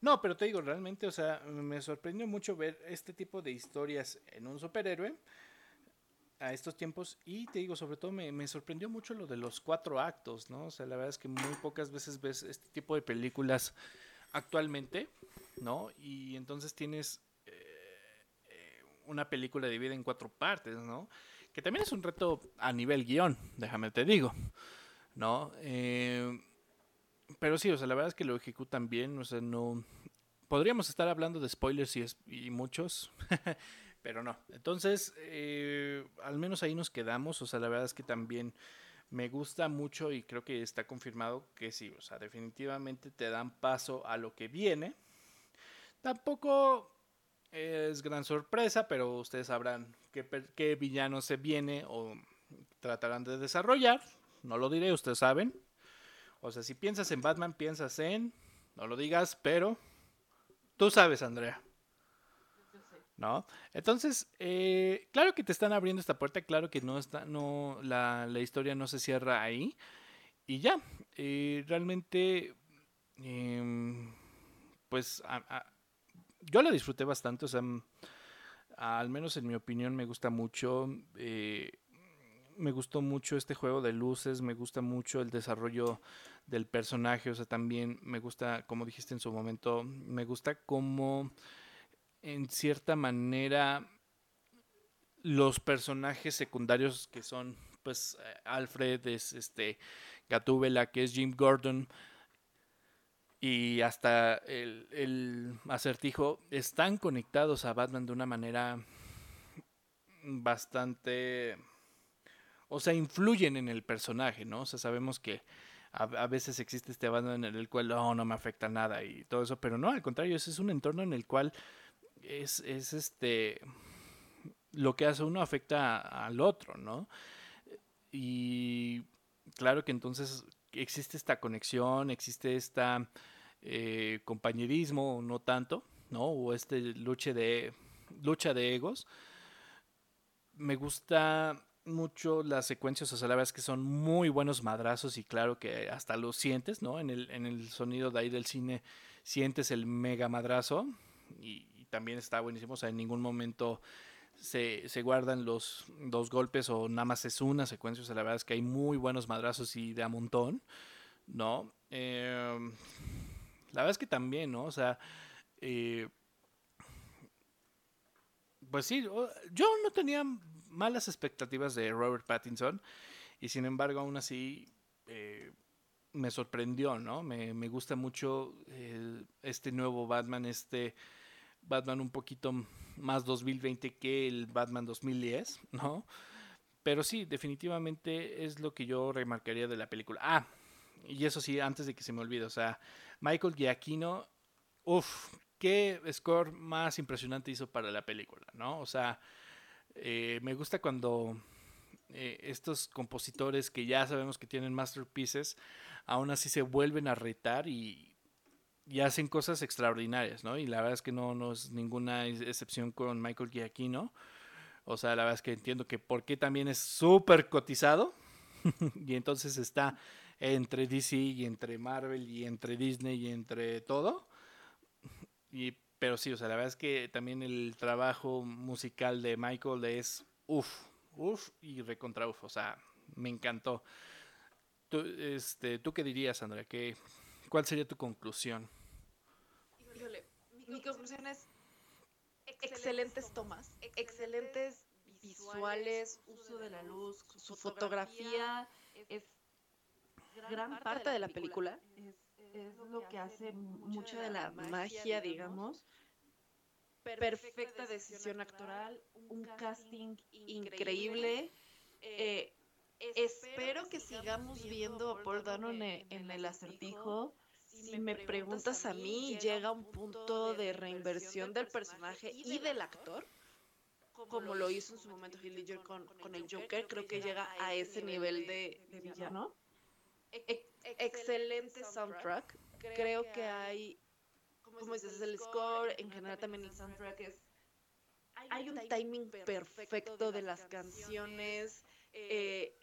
no, pero te digo, realmente, o sea, me sorprendió mucho ver este tipo de historias en un superhéroe a estos tiempos y te digo, sobre todo me, sorprendió mucho lo de los cuatro actos, ¿no? O sea, la verdad es que muy pocas veces ves este tipo de películas actualmente, ¿no? Y entonces tienes eh, eh, una película dividida en cuatro partes, ¿no? Que también es un reto a nivel guion, déjame te digo, ¿no? Eh, pero sí, o sea, la verdad es que lo ejecutan bien, o sea, no... Podríamos estar hablando de spoilers y, y muchos, [LAUGHS] Pero no. Entonces, eh, al menos ahí nos quedamos. O sea, la verdad es que también me gusta mucho y creo que está confirmado que sí, o sea, definitivamente te dan paso a lo que viene. Tampoco es gran sorpresa, pero ustedes sabrán qué, qué villano se viene o tratarán de desarrollar. No lo diré, ustedes saben. O sea, si piensas en Batman, piensas en... No lo digas, pero... Tú sabes, Andrea. ¿No? Entonces, eh, claro que te están abriendo esta puerta, claro que no está, no, la, historia no se cierra ahí. Y ya, eh, realmente, em, pues, yo la disfruté bastante, o sea, al menos en mi opinión me gusta mucho. Eh, me gustó mucho este juego de luces, me gusta mucho el desarrollo del personaje, o sea, también me gusta, como dijiste en su momento, me gusta cómo en cierta manera los personajes secundarios que son pues Alfred es este Gatúbela que es Jim Gordon y hasta el, el, acertijo están conectados a Batman de una manera bastante o sea influyen en el personaje no o sea sabemos que a, a veces existe este Batman en el cual no, no me afecta nada y todo eso pero no al contrario ese es un entorno en el cual es, es este, lo que hace uno afecta al otro, ¿no? Y claro que entonces existe esta conexión, existe esta eh, compañerismo, no tanto, ¿no? O este lucha de, lucha de egos. Me gusta mucho las secuencias, o sea, la verdad es que son muy buenos madrazos y claro que hasta lo sientes, ¿no? En el, en el sonido de ahí del cine sientes el mega madrazo y, también está buenísimo. O sea, en ningún momento se, guardan los dos golpes o nada más es una secuencia. O sea, la verdad es que hay muy buenos madrazos y de a montón, ¿no? Em, la verdad es que también, ¿no? O sea, eh, pues sí, yo no tenía malas expectativas de Robert Pattinson y sin embargo aún así eh, me sorprendió, ¿no? Me, me gusta mucho eh, este nuevo Batman, este Batman un poquito más 2020 que el Batman 2010, ¿no? Pero sí, definitivamente es lo que yo remarcaría de la película. Ah, y eso sí, antes de que se me olvide, o sea, Michael Giacchino, uff, qué score más impresionante hizo para la película, ¿no? O sea, eh, me gusta cuando eh, estos compositores que ya sabemos que tienen masterpieces, aún así se vuelven a retar y, y hacen cosas extraordinarias, ¿no? Y la verdad es que no, no es ninguna excepción con Michael Giacchino. O sea, la verdad es que entiendo que por qué también es súper cotizado. [LAUGHS] y entonces está entre DC y entre Marvel y entre Disney y entre todo. Y, pero sí, o sea, la verdad es que también el trabajo musical de Michael es uff, uff y recontra uff. O sea, me encantó. ¿Tú, este, ¿tú qué dirías, Andrea? ¿Qué, ¿Cuál sería tu conclusión? Mi conclusión es excelentes tomas, excelentes visuales, uso de la luz, su fotografía es gran parte de la película, es, lo que hace mucha de la magia, digamos. Perfecta decisión actoral, un casting increíble. Eh, espero que sigamos viendo a Paul Dano en el acertijo si me preguntas a mí, llega un punto de reinversión del personaje y del actor, como lo hizo en su momento Heath Ledger con, con el Joker, creo que llega a ese nivel de, villano. excelente soundtrack. Creo que hay, como dices, el score, en general también el soundtrack es... Hay un timing perfecto de las canciones. Eh,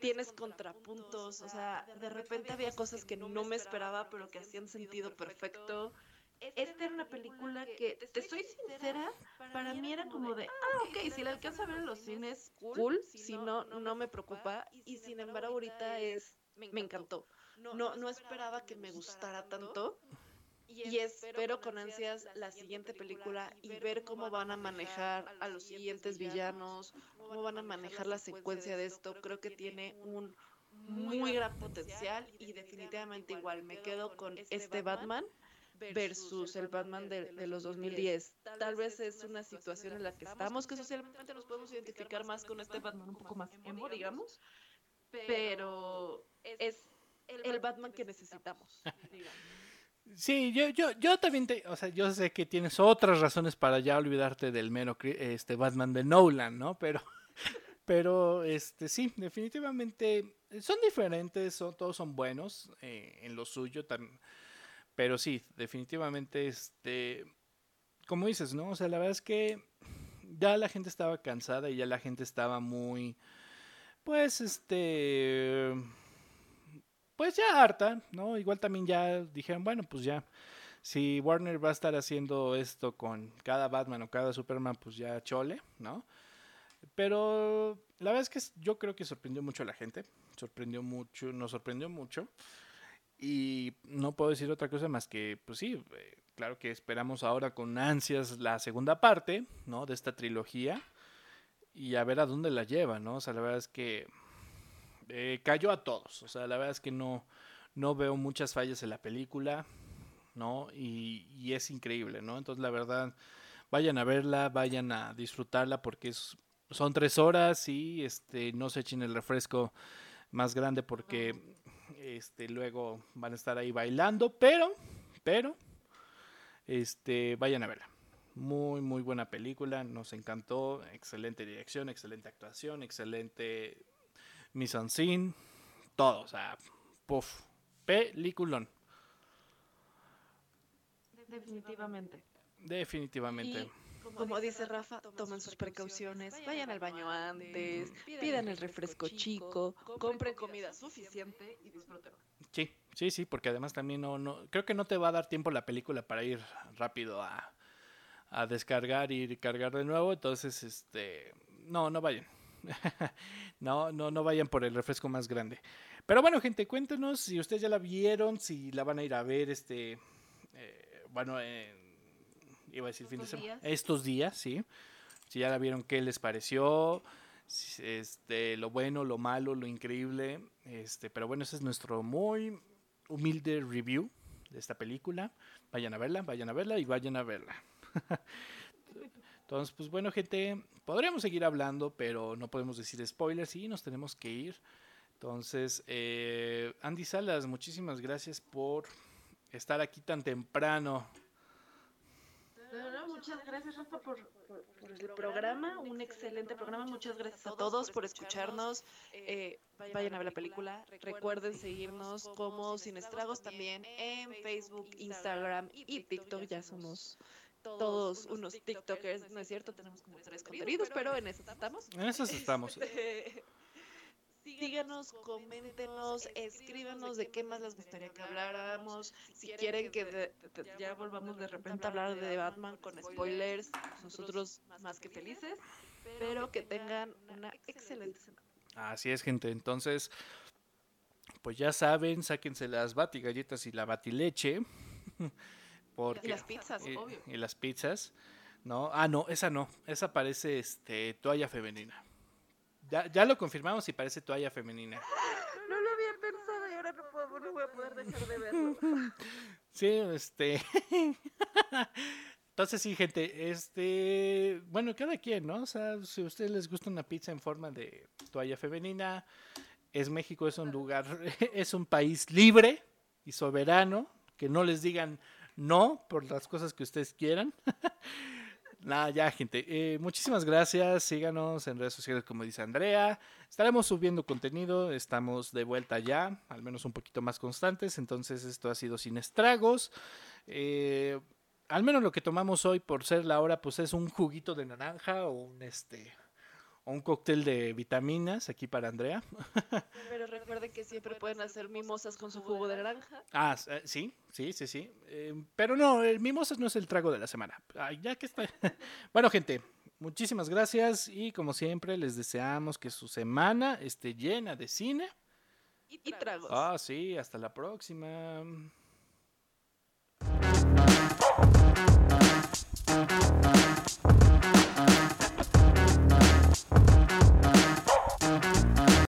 tienes contrapuntos, o sea, de repente había cosas que no me esperaba, pero que hacían sentido perfecto. Esta era una película que, te soy sincera, para mí era como de, ah, ok, si la alcanzo a ver en los cines, cool, si no, no me preocupa, y sin embargo ahorita es, me encantó. No, no esperaba que me gustara tanto, y espero con ansias la siguiente película y ver cómo van a manejar a los siguientes villanos, cómo van a manejar la secuencia de esto. Creo que tiene un muy gran potencial y definitivamente igual me quedo con este Batman versus el Batman de, de, los 2010. Tal vez es una situación en la que estamos, que socialmente nos podemos identificar más con este Batman un poco más emo, digamos, pero es el Batman que necesitamos. Sí, yo, yo, yo también te, o sea, yo sé que tienes otras razones para ya olvidarte del mero este Batman de Nolan, ¿no? Pero, [LAUGHS] pero este sí, definitivamente son diferentes, son, todos son buenos eh, en lo suyo, pero sí, definitivamente este, como dices, ¿no? O sea, la verdad es que ya la gente estaba cansada y ya la gente estaba muy, pues, este pues ya harta, ¿no? Igual también ya dijeron, bueno, pues ya, si Warner va a estar haciendo esto con cada Batman o cada Superman, pues ya chole, ¿no? Pero la verdad es que yo creo que sorprendió mucho a la gente, sorprendió mucho, nos sorprendió mucho. Y no puedo decir otra cosa más que, pues sí, eh, claro que esperamos ahora con ansias la segunda parte, ¿no? De esta trilogía y a ver a dónde la lleva, ¿no? O sea, la verdad es que eh, cayó a todos. O sea, la verdad es que no, no veo muchas fallas en la película, ¿no? Y, es increíble, ¿no? Entonces, la verdad, vayan a verla, vayan a disfrutarla porque son tres horas y este, no se echen el refresco más grande porque este, luego van a estar ahí bailando, pero, pero, este, vayan a verla. Muy, muy buena película, nos encantó, excelente dirección, excelente actuación, excelente scene, todo, o sea, puff, peliculón. Definitivamente. Definitivamente. como dice Rafa, tomen sus precauciones, vayan al baño antes, pidan el refresco chico, compren comida suficiente y disfruten. Sí, sí, sí, porque además también no, no, creo que no te va a dar tiempo la película para ir rápido a, a descargar y cargar de nuevo, entonces, este, no, no vayan. [LAUGHS] no, no, no vayan por el refresco más grande. Pero bueno, gente, cuéntenos si ustedes ya la vieron, si la van a ir a ver este, eh, bueno, iba a decir fin de semana, estos días, sí. Si ya la vieron, qué les pareció, este, lo bueno, lo malo, lo increíble. Este, pero bueno, ese es nuestro muy humilde review de esta película. Vayan a verla, vayan a verla y vayan a verla. [LAUGHS] Entonces, pues bueno, gente, podríamos seguir hablando, pero no podemos decir spoilers y nos tenemos que ir. Entonces, eh, Andy Salas, muchísimas gracias por estar aquí tan temprano. muchas gracias, Rafa, por, el programa. Un excelente programa. Muchas gracias a todos por escucharnos. Eh, vayan a ver la película. Recuerden seguirnos como Sin Estragos también en Facebook, Instagram y TikTok. Ya somos todos unos TikTokers, ¿no es cierto? Tenemos como tres contenidos, pero en eso estamos. En eso estamos. [LAUGHS] Este, síganos, coméntenos, escríbanos de qué más les gustaría que habláramos. Si quieren que ya volvamos de repente a hablar de Batman con spoilers, nosotros más que felices. Pero que tengan una excelente semana. Así es, gente. Entonces, pues ya saben, sáquense las batigalletas y la batileche. [LAUGHS] y las pizzas, obvio. Y las pizzas, ¿no? Ah, no, esa no. Esa parece este, toalla femenina. Ya, ya lo confirmamos y parece toalla femenina. No lo había pensado y ahora no, puedo, no voy a poder dejar de verlo. [LAUGHS] Sí, este. [LAUGHS] Entonces sí, gente, este, bueno, cada quien, ¿no? O sea, si a ustedes les gusta una pizza en forma de toalla femenina, es México, es un lugar, [LAUGHS] es un país libre y soberano, que no les digan, no por las cosas que ustedes quieran. [LAUGHS] Nada, ya, gente. Eh, muchísimas gracias. Síganos en redes sociales, como dice Andrea. Estaremos subiendo contenido. Estamos de vuelta ya, al menos un poquito más constantes. Entonces, esto ha sido sin estragos. Eh, al menos lo que tomamos hoy, por ser la hora, pues es un juguito de naranja o un este un cóctel de vitaminas aquí para Andrea. [LAUGHS] Pero recuerden que siempre pueden hacer mimosas con su jugo de naranja. Ah, eh, sí, sí, sí, sí. Em, pero no, el mimosas no es el trago de la semana. Ay, ya que está. [LAUGHS] Bueno, gente, muchísimas gracias y como siempre les deseamos que su semana esté llena de cine. Y tragos. Ah, sí, hasta la próxima.